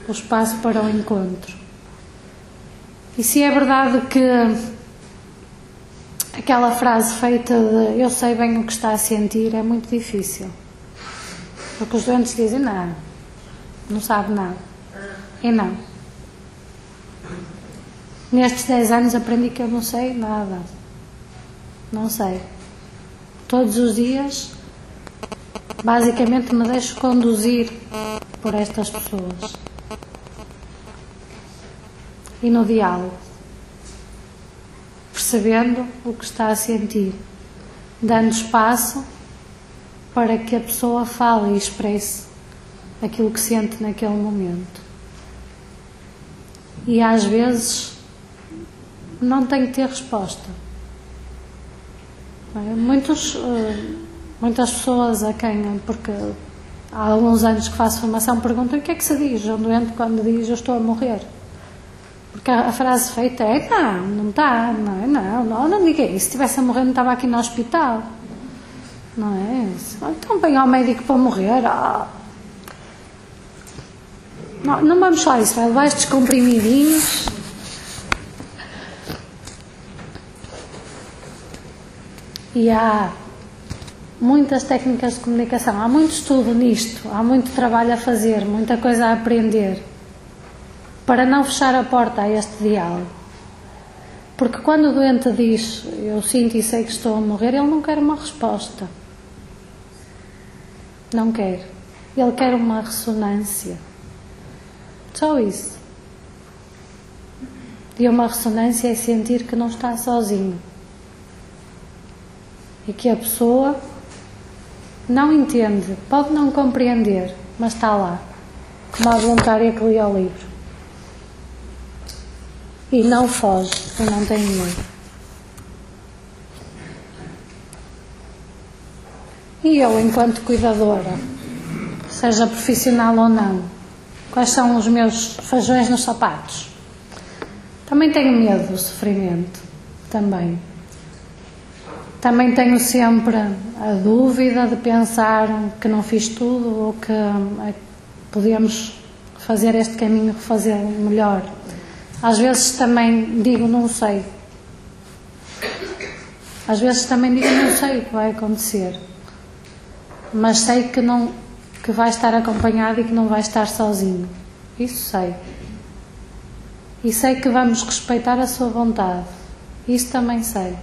o espaço para o encontro. E se é verdade que aquela frase feita de eu sei bem o que está a sentir é muito difícil. Porque os doentes dizem não, não sabe nada. E não. Nestes 10 anos aprendi que eu não sei nada. Não sei. Todos os dias, basicamente, me deixo conduzir por estas pessoas. E no diálogo percebendo o que está a sentir, dando espaço para que a pessoa fale e expresse aquilo que sente naquele momento. E às vezes não tem que ter resposta. Muitos, eh, muitas pessoas a quem, porque há alguns anos que faço formação, perguntam o que é que se diz um doente quando diz eu estou a morrer. Porque a, frase feita é: não, não está, não, não, não, não diga isso. Se estivesse a morrer, não estava aqui no hospital. Não é? Então, bem ao médico para morrer. Ah. Não, não vamos falar isso, vai levar estes comprimidinhos. E há muitas técnicas de comunicação, há muito estudo nisto, há muito trabalho a fazer, muita coisa a aprender para não fechar a porta a este diálogo. Porque quando o doente diz eu sinto e sei que estou a morrer, ele não quer uma resposta. Não quer. Ele quer uma ressonância. Só isso. E uma ressonância é sentir que não está sozinho. E que a pessoa não entende, pode não compreender, mas está lá. Como a voluntária que lia o livro e não foge e não tem medo. E eu, enquanto cuidadora, seja profissional ou não, quais são os meus feijões nos sapatos? Também tenho medo do sofrimento, também. Também tenho sempre a dúvida de pensar que não fiz tudo ou que eh, podemos fazer este caminho, fazer melhor. Às vezes também digo não sei. Às vezes também digo não sei o que vai acontecer. Mas sei que não que vai estar acompanhado e que não vai estar sozinho. Isso sei. E sei que vamos respeitar a sua vontade. Isso também sei.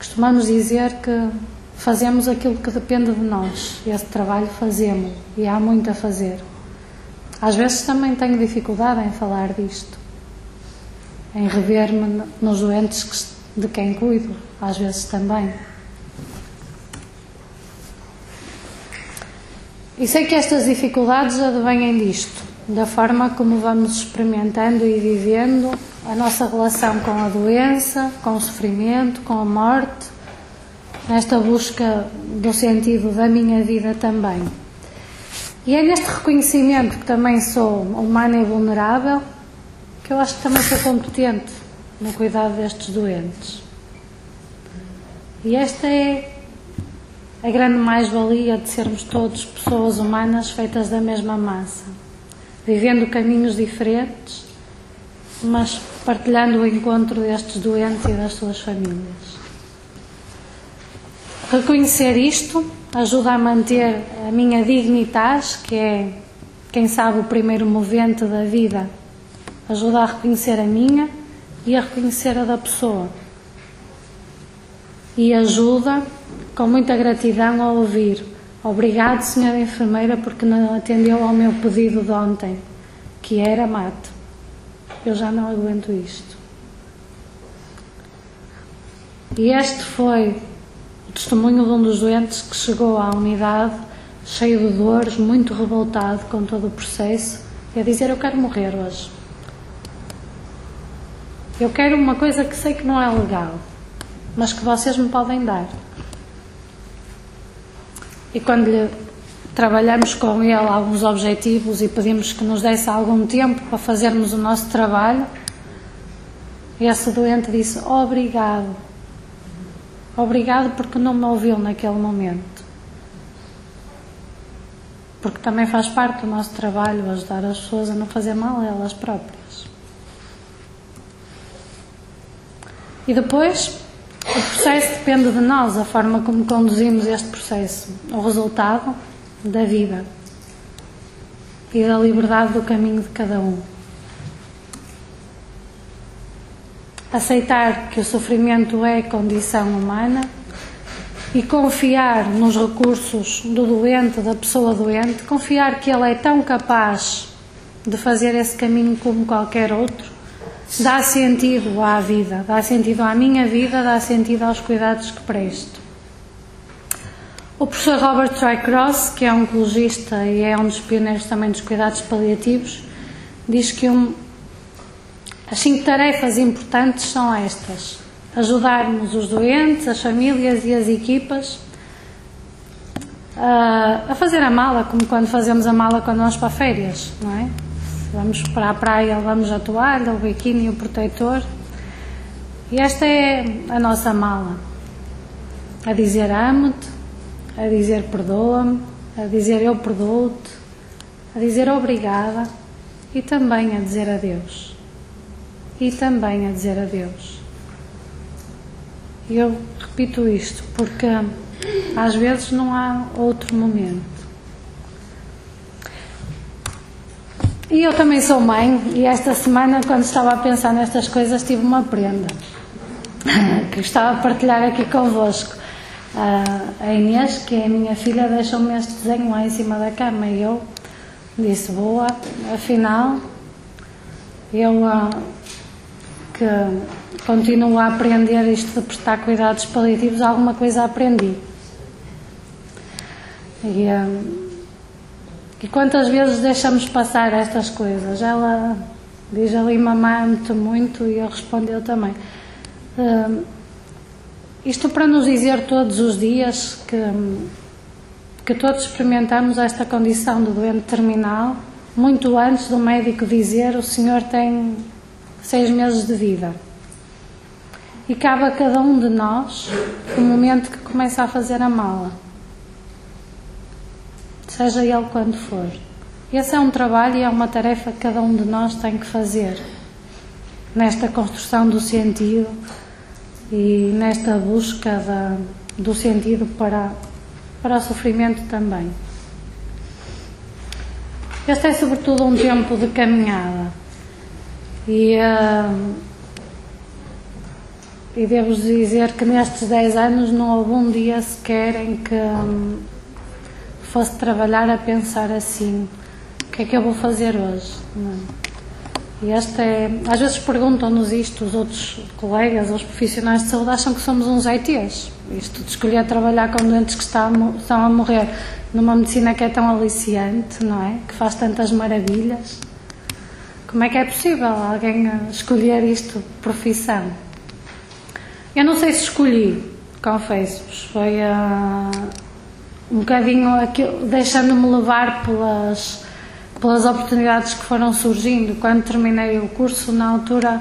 Costumamos dizer que fazemos aquilo que depende de nós. Esse trabalho fazemos e há muito a fazer. Às vezes também tenho dificuldade em falar disto, em rever-me nos doentes de quem cuido, às vezes também. E sei que estas dificuldades advêm disto, da forma como vamos experimentando e vivendo a nossa relação com a doença, com o sofrimento, com a morte, nesta busca do sentido da minha vida também. E é neste reconhecimento que também sou humana e vulnerável que eu acho que também sou competente no cuidado destes doentes. E esta é a grande mais-valia de sermos todos pessoas humanas feitas da mesma massa, vivendo caminhos diferentes, mas partilhando o encontro destes doentes e das suas famílias. Reconhecer isto ajuda a manter a minha dignitas, que é, quem sabe, o primeiro movente da vida, ajuda a reconhecer a minha e a reconhecer a da pessoa. E ajuda com muita gratidão a ouvir. Obrigado, senhora enfermeira, porque não atendeu ao meu pedido de ontem, que era mate. Eu já não aguento isto. E este foi o testemunho de um dos doentes que chegou à unidade cheio de dores, muito revoltado com todo o processo, e a dizer: Eu quero morrer hoje. Eu quero uma coisa que sei que não é legal, mas que vocês me podem dar. E quando lhe trabalhamos com ele alguns objetivos e pedimos que nos desse algum tempo para fazermos o nosso trabalho, esse doente disse: Obrigado. Obrigado porque não me ouviu naquele momento. Porque também faz parte do nosso trabalho ajudar as pessoas a não fazer mal a elas próprias. E depois, o processo depende de nós, a forma como conduzimos este processo, o resultado da vida e da liberdade do caminho de cada um. Aceitar que o sofrimento é condição humana e confiar nos recursos do doente, da pessoa doente, confiar que ele é tão capaz de fazer esse caminho como qualquer outro dá sentido à vida, dá sentido à minha vida, dá sentido aos cuidados que presto. O professor Robert Trycross, que é oncologista e é um dos pioneiros também dos cuidados paliativos, diz que um, as cinco tarefas importantes são estas: ajudarmos os doentes, as famílias e as equipas a, a fazer a mala, como quando fazemos a mala quando vamos para férias, não é? Vamos para a praia, levamos a toalha, o biquíni o protetor. E esta é a nossa mala. A dizer amo-te, a dizer perdoa-me, a dizer eu perdoo-te, a dizer obrigada e também a dizer adeus. E também a dizer adeus. Eu repito isto porque às vezes não há outro momento. E eu também sou mãe, e esta semana, quando estava a pensar nestas coisas, tive uma prenda *coughs* que gostava de partilhar aqui convosco. A Inês, que é a minha filha, deixou-me este desenho lá em cima da cama e eu disse: Boa, afinal, eu que continuo a aprender isto de prestar cuidados paliativos, alguma coisa aprendi. E, e quantas vezes deixamos passar estas coisas? Ela diz ali, mamãe, amo-te muito, e eu respondo eu também. Isto para nos dizer todos os dias que, que todos experimentamos esta condição de doente terminal, muito antes do médico dizer o senhor tem seis meses de vida. E cabe a cada um de nós o momento que começa a fazer a mala seja ele quando for. Esse é um trabalho e é uma tarefa que cada um de nós tem que fazer nesta construção do sentido e nesta busca da, do sentido para, para o sofrimento também. Este é, sobretudo, um tempo de caminhada E, uh, e devo dizer que nestes 10 anos não houve um dia sequer em que um, fosse trabalhar a pensar assim: o que é que eu vou fazer hoje? Não. E esta é, às vezes perguntam-nos isto, os outros colegas, os profissionais de saúde acham que somos uns ETs. Isto de escolher trabalhar com doentes que estão, a morrer numa medicina que é tão aliciante, não é? Que faz tantas maravilhas. Como é que é possível alguém escolher isto profissão? Eu não sei se escolhi, confesso-vos. Foi uh, um bocadinho deixando-me levar pelas pelas oportunidades que foram surgindo. Quando terminei o curso, na altura,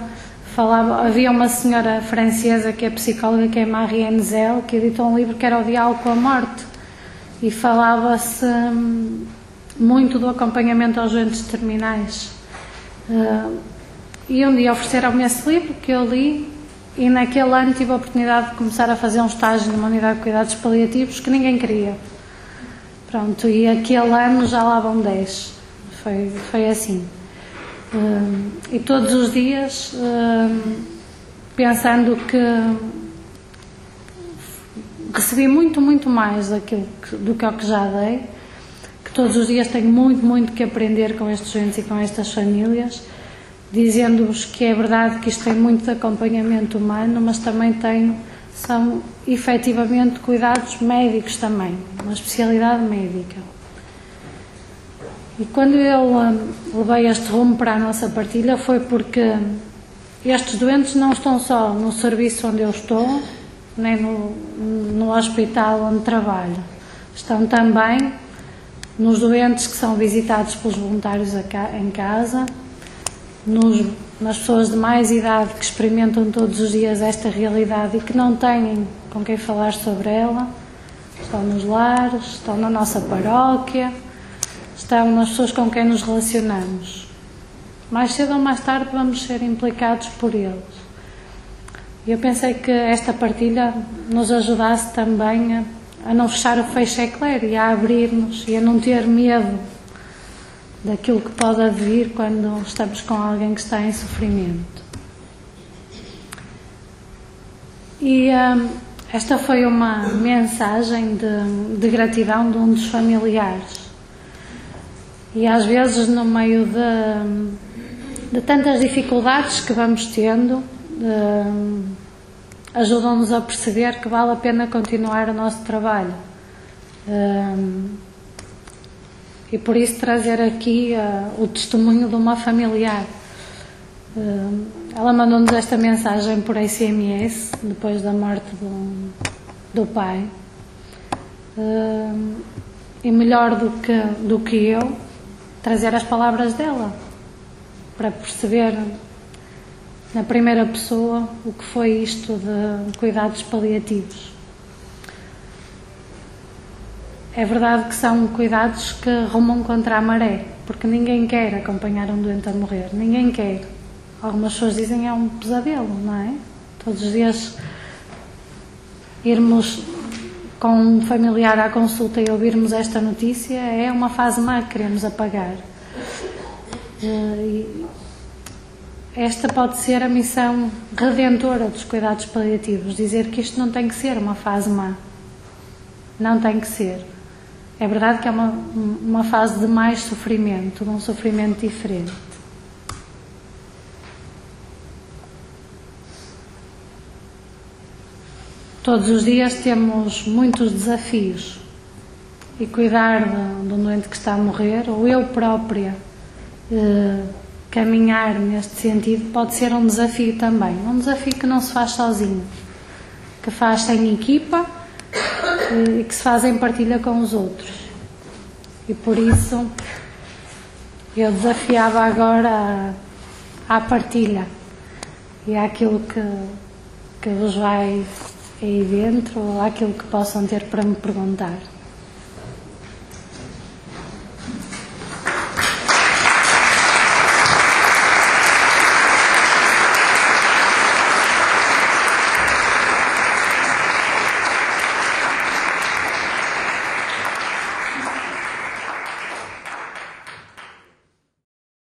falava, havia uma senhora francesa que é psicóloga, que é Marie Enzel, que editou um livro que era O Diálogo com a Morte, e falava-se hum, muito do acompanhamento aos doentes terminais. Uh, e um dia ofereceram-me esse livro que eu li, e naquele ano tive a oportunidade de começar a fazer um estágio numa unidade de cuidados paliativos que ninguém queria. Pronto, e aquele ano já lá vão 10. Foi, foi assim. Uh, e todos os dias, uh, pensando que recebi muito, muito mais daquilo que, do que o que já dei, que todos os dias tenho muito, muito que aprender com estes doentes e com estas famílias, dizendo-vos que é verdade que isto tem muito de acompanhamento humano, mas também tem, são efetivamente cuidados médicos também, uma especialidade médica. E quando eu um, levei este rumo para a nossa partilha foi porque estes doentes não estão só no serviço onde eu estou, nem no, no hospital onde trabalho. Estão também nos doentes que são visitados pelos voluntários em casa, nos, nas pessoas de mais idade que experimentam todos os dias esta realidade e que não têm com quem falar sobre ela. Estão nos lares, estão na nossa paróquia estão nas pessoas com quem nos relacionamos. Mais cedo ou mais tarde vamos ser implicados por eles. E eu pensei que esta partilha nos ajudasse também a, a não fechar o feixe eclair e a abrir-nos e a não ter medo daquilo que pode vir quando estamos com alguém que está em sofrimento. E hum, esta foi uma mensagem de, de gratidão de um dos familiares e às vezes, no meio de, de tantas dificuldades que vamos tendo, ajudam-nos a perceber que vale a pena continuar o nosso trabalho. e por isso trazer aqui uh, o testemunho de uma familiar. Ela mandou-nos esta mensagem por SMS, depois da morte do, do pai. E melhor do que, do que eu, trazer as palavras dela para perceber na primeira pessoa o que foi isto de cuidados paliativos. É verdade que são cuidados que rumam contra a maré, porque ninguém quer acompanhar um doente a morrer, ninguém quer. Algumas pessoas dizem é um pesadelo, não é? Todos os dias irmos com um familiar à consulta e ouvirmos esta notícia é uma fase má que queremos apagar. Eh, esta pode ser a missão redentora dos cuidados paliativos, dizer que isto não tem que ser uma fase má. Não tem que ser. É verdade que é uma, uma fase de mais sofrimento, de um sofrimento diferente. Todos os dias temos muitos desafios e cuidar de, de um doente que está a morrer, ou eu própria eh, caminhar neste sentido, pode ser um desafio também. Um desafio que não se faz sozinho, que faz sem equipa eh, e que se faz em partilha com os outros. E por isso eu desafiava agora à partilha e àquilo que, que vos vai aí dentro ou aquilo que possam ter para me perguntar.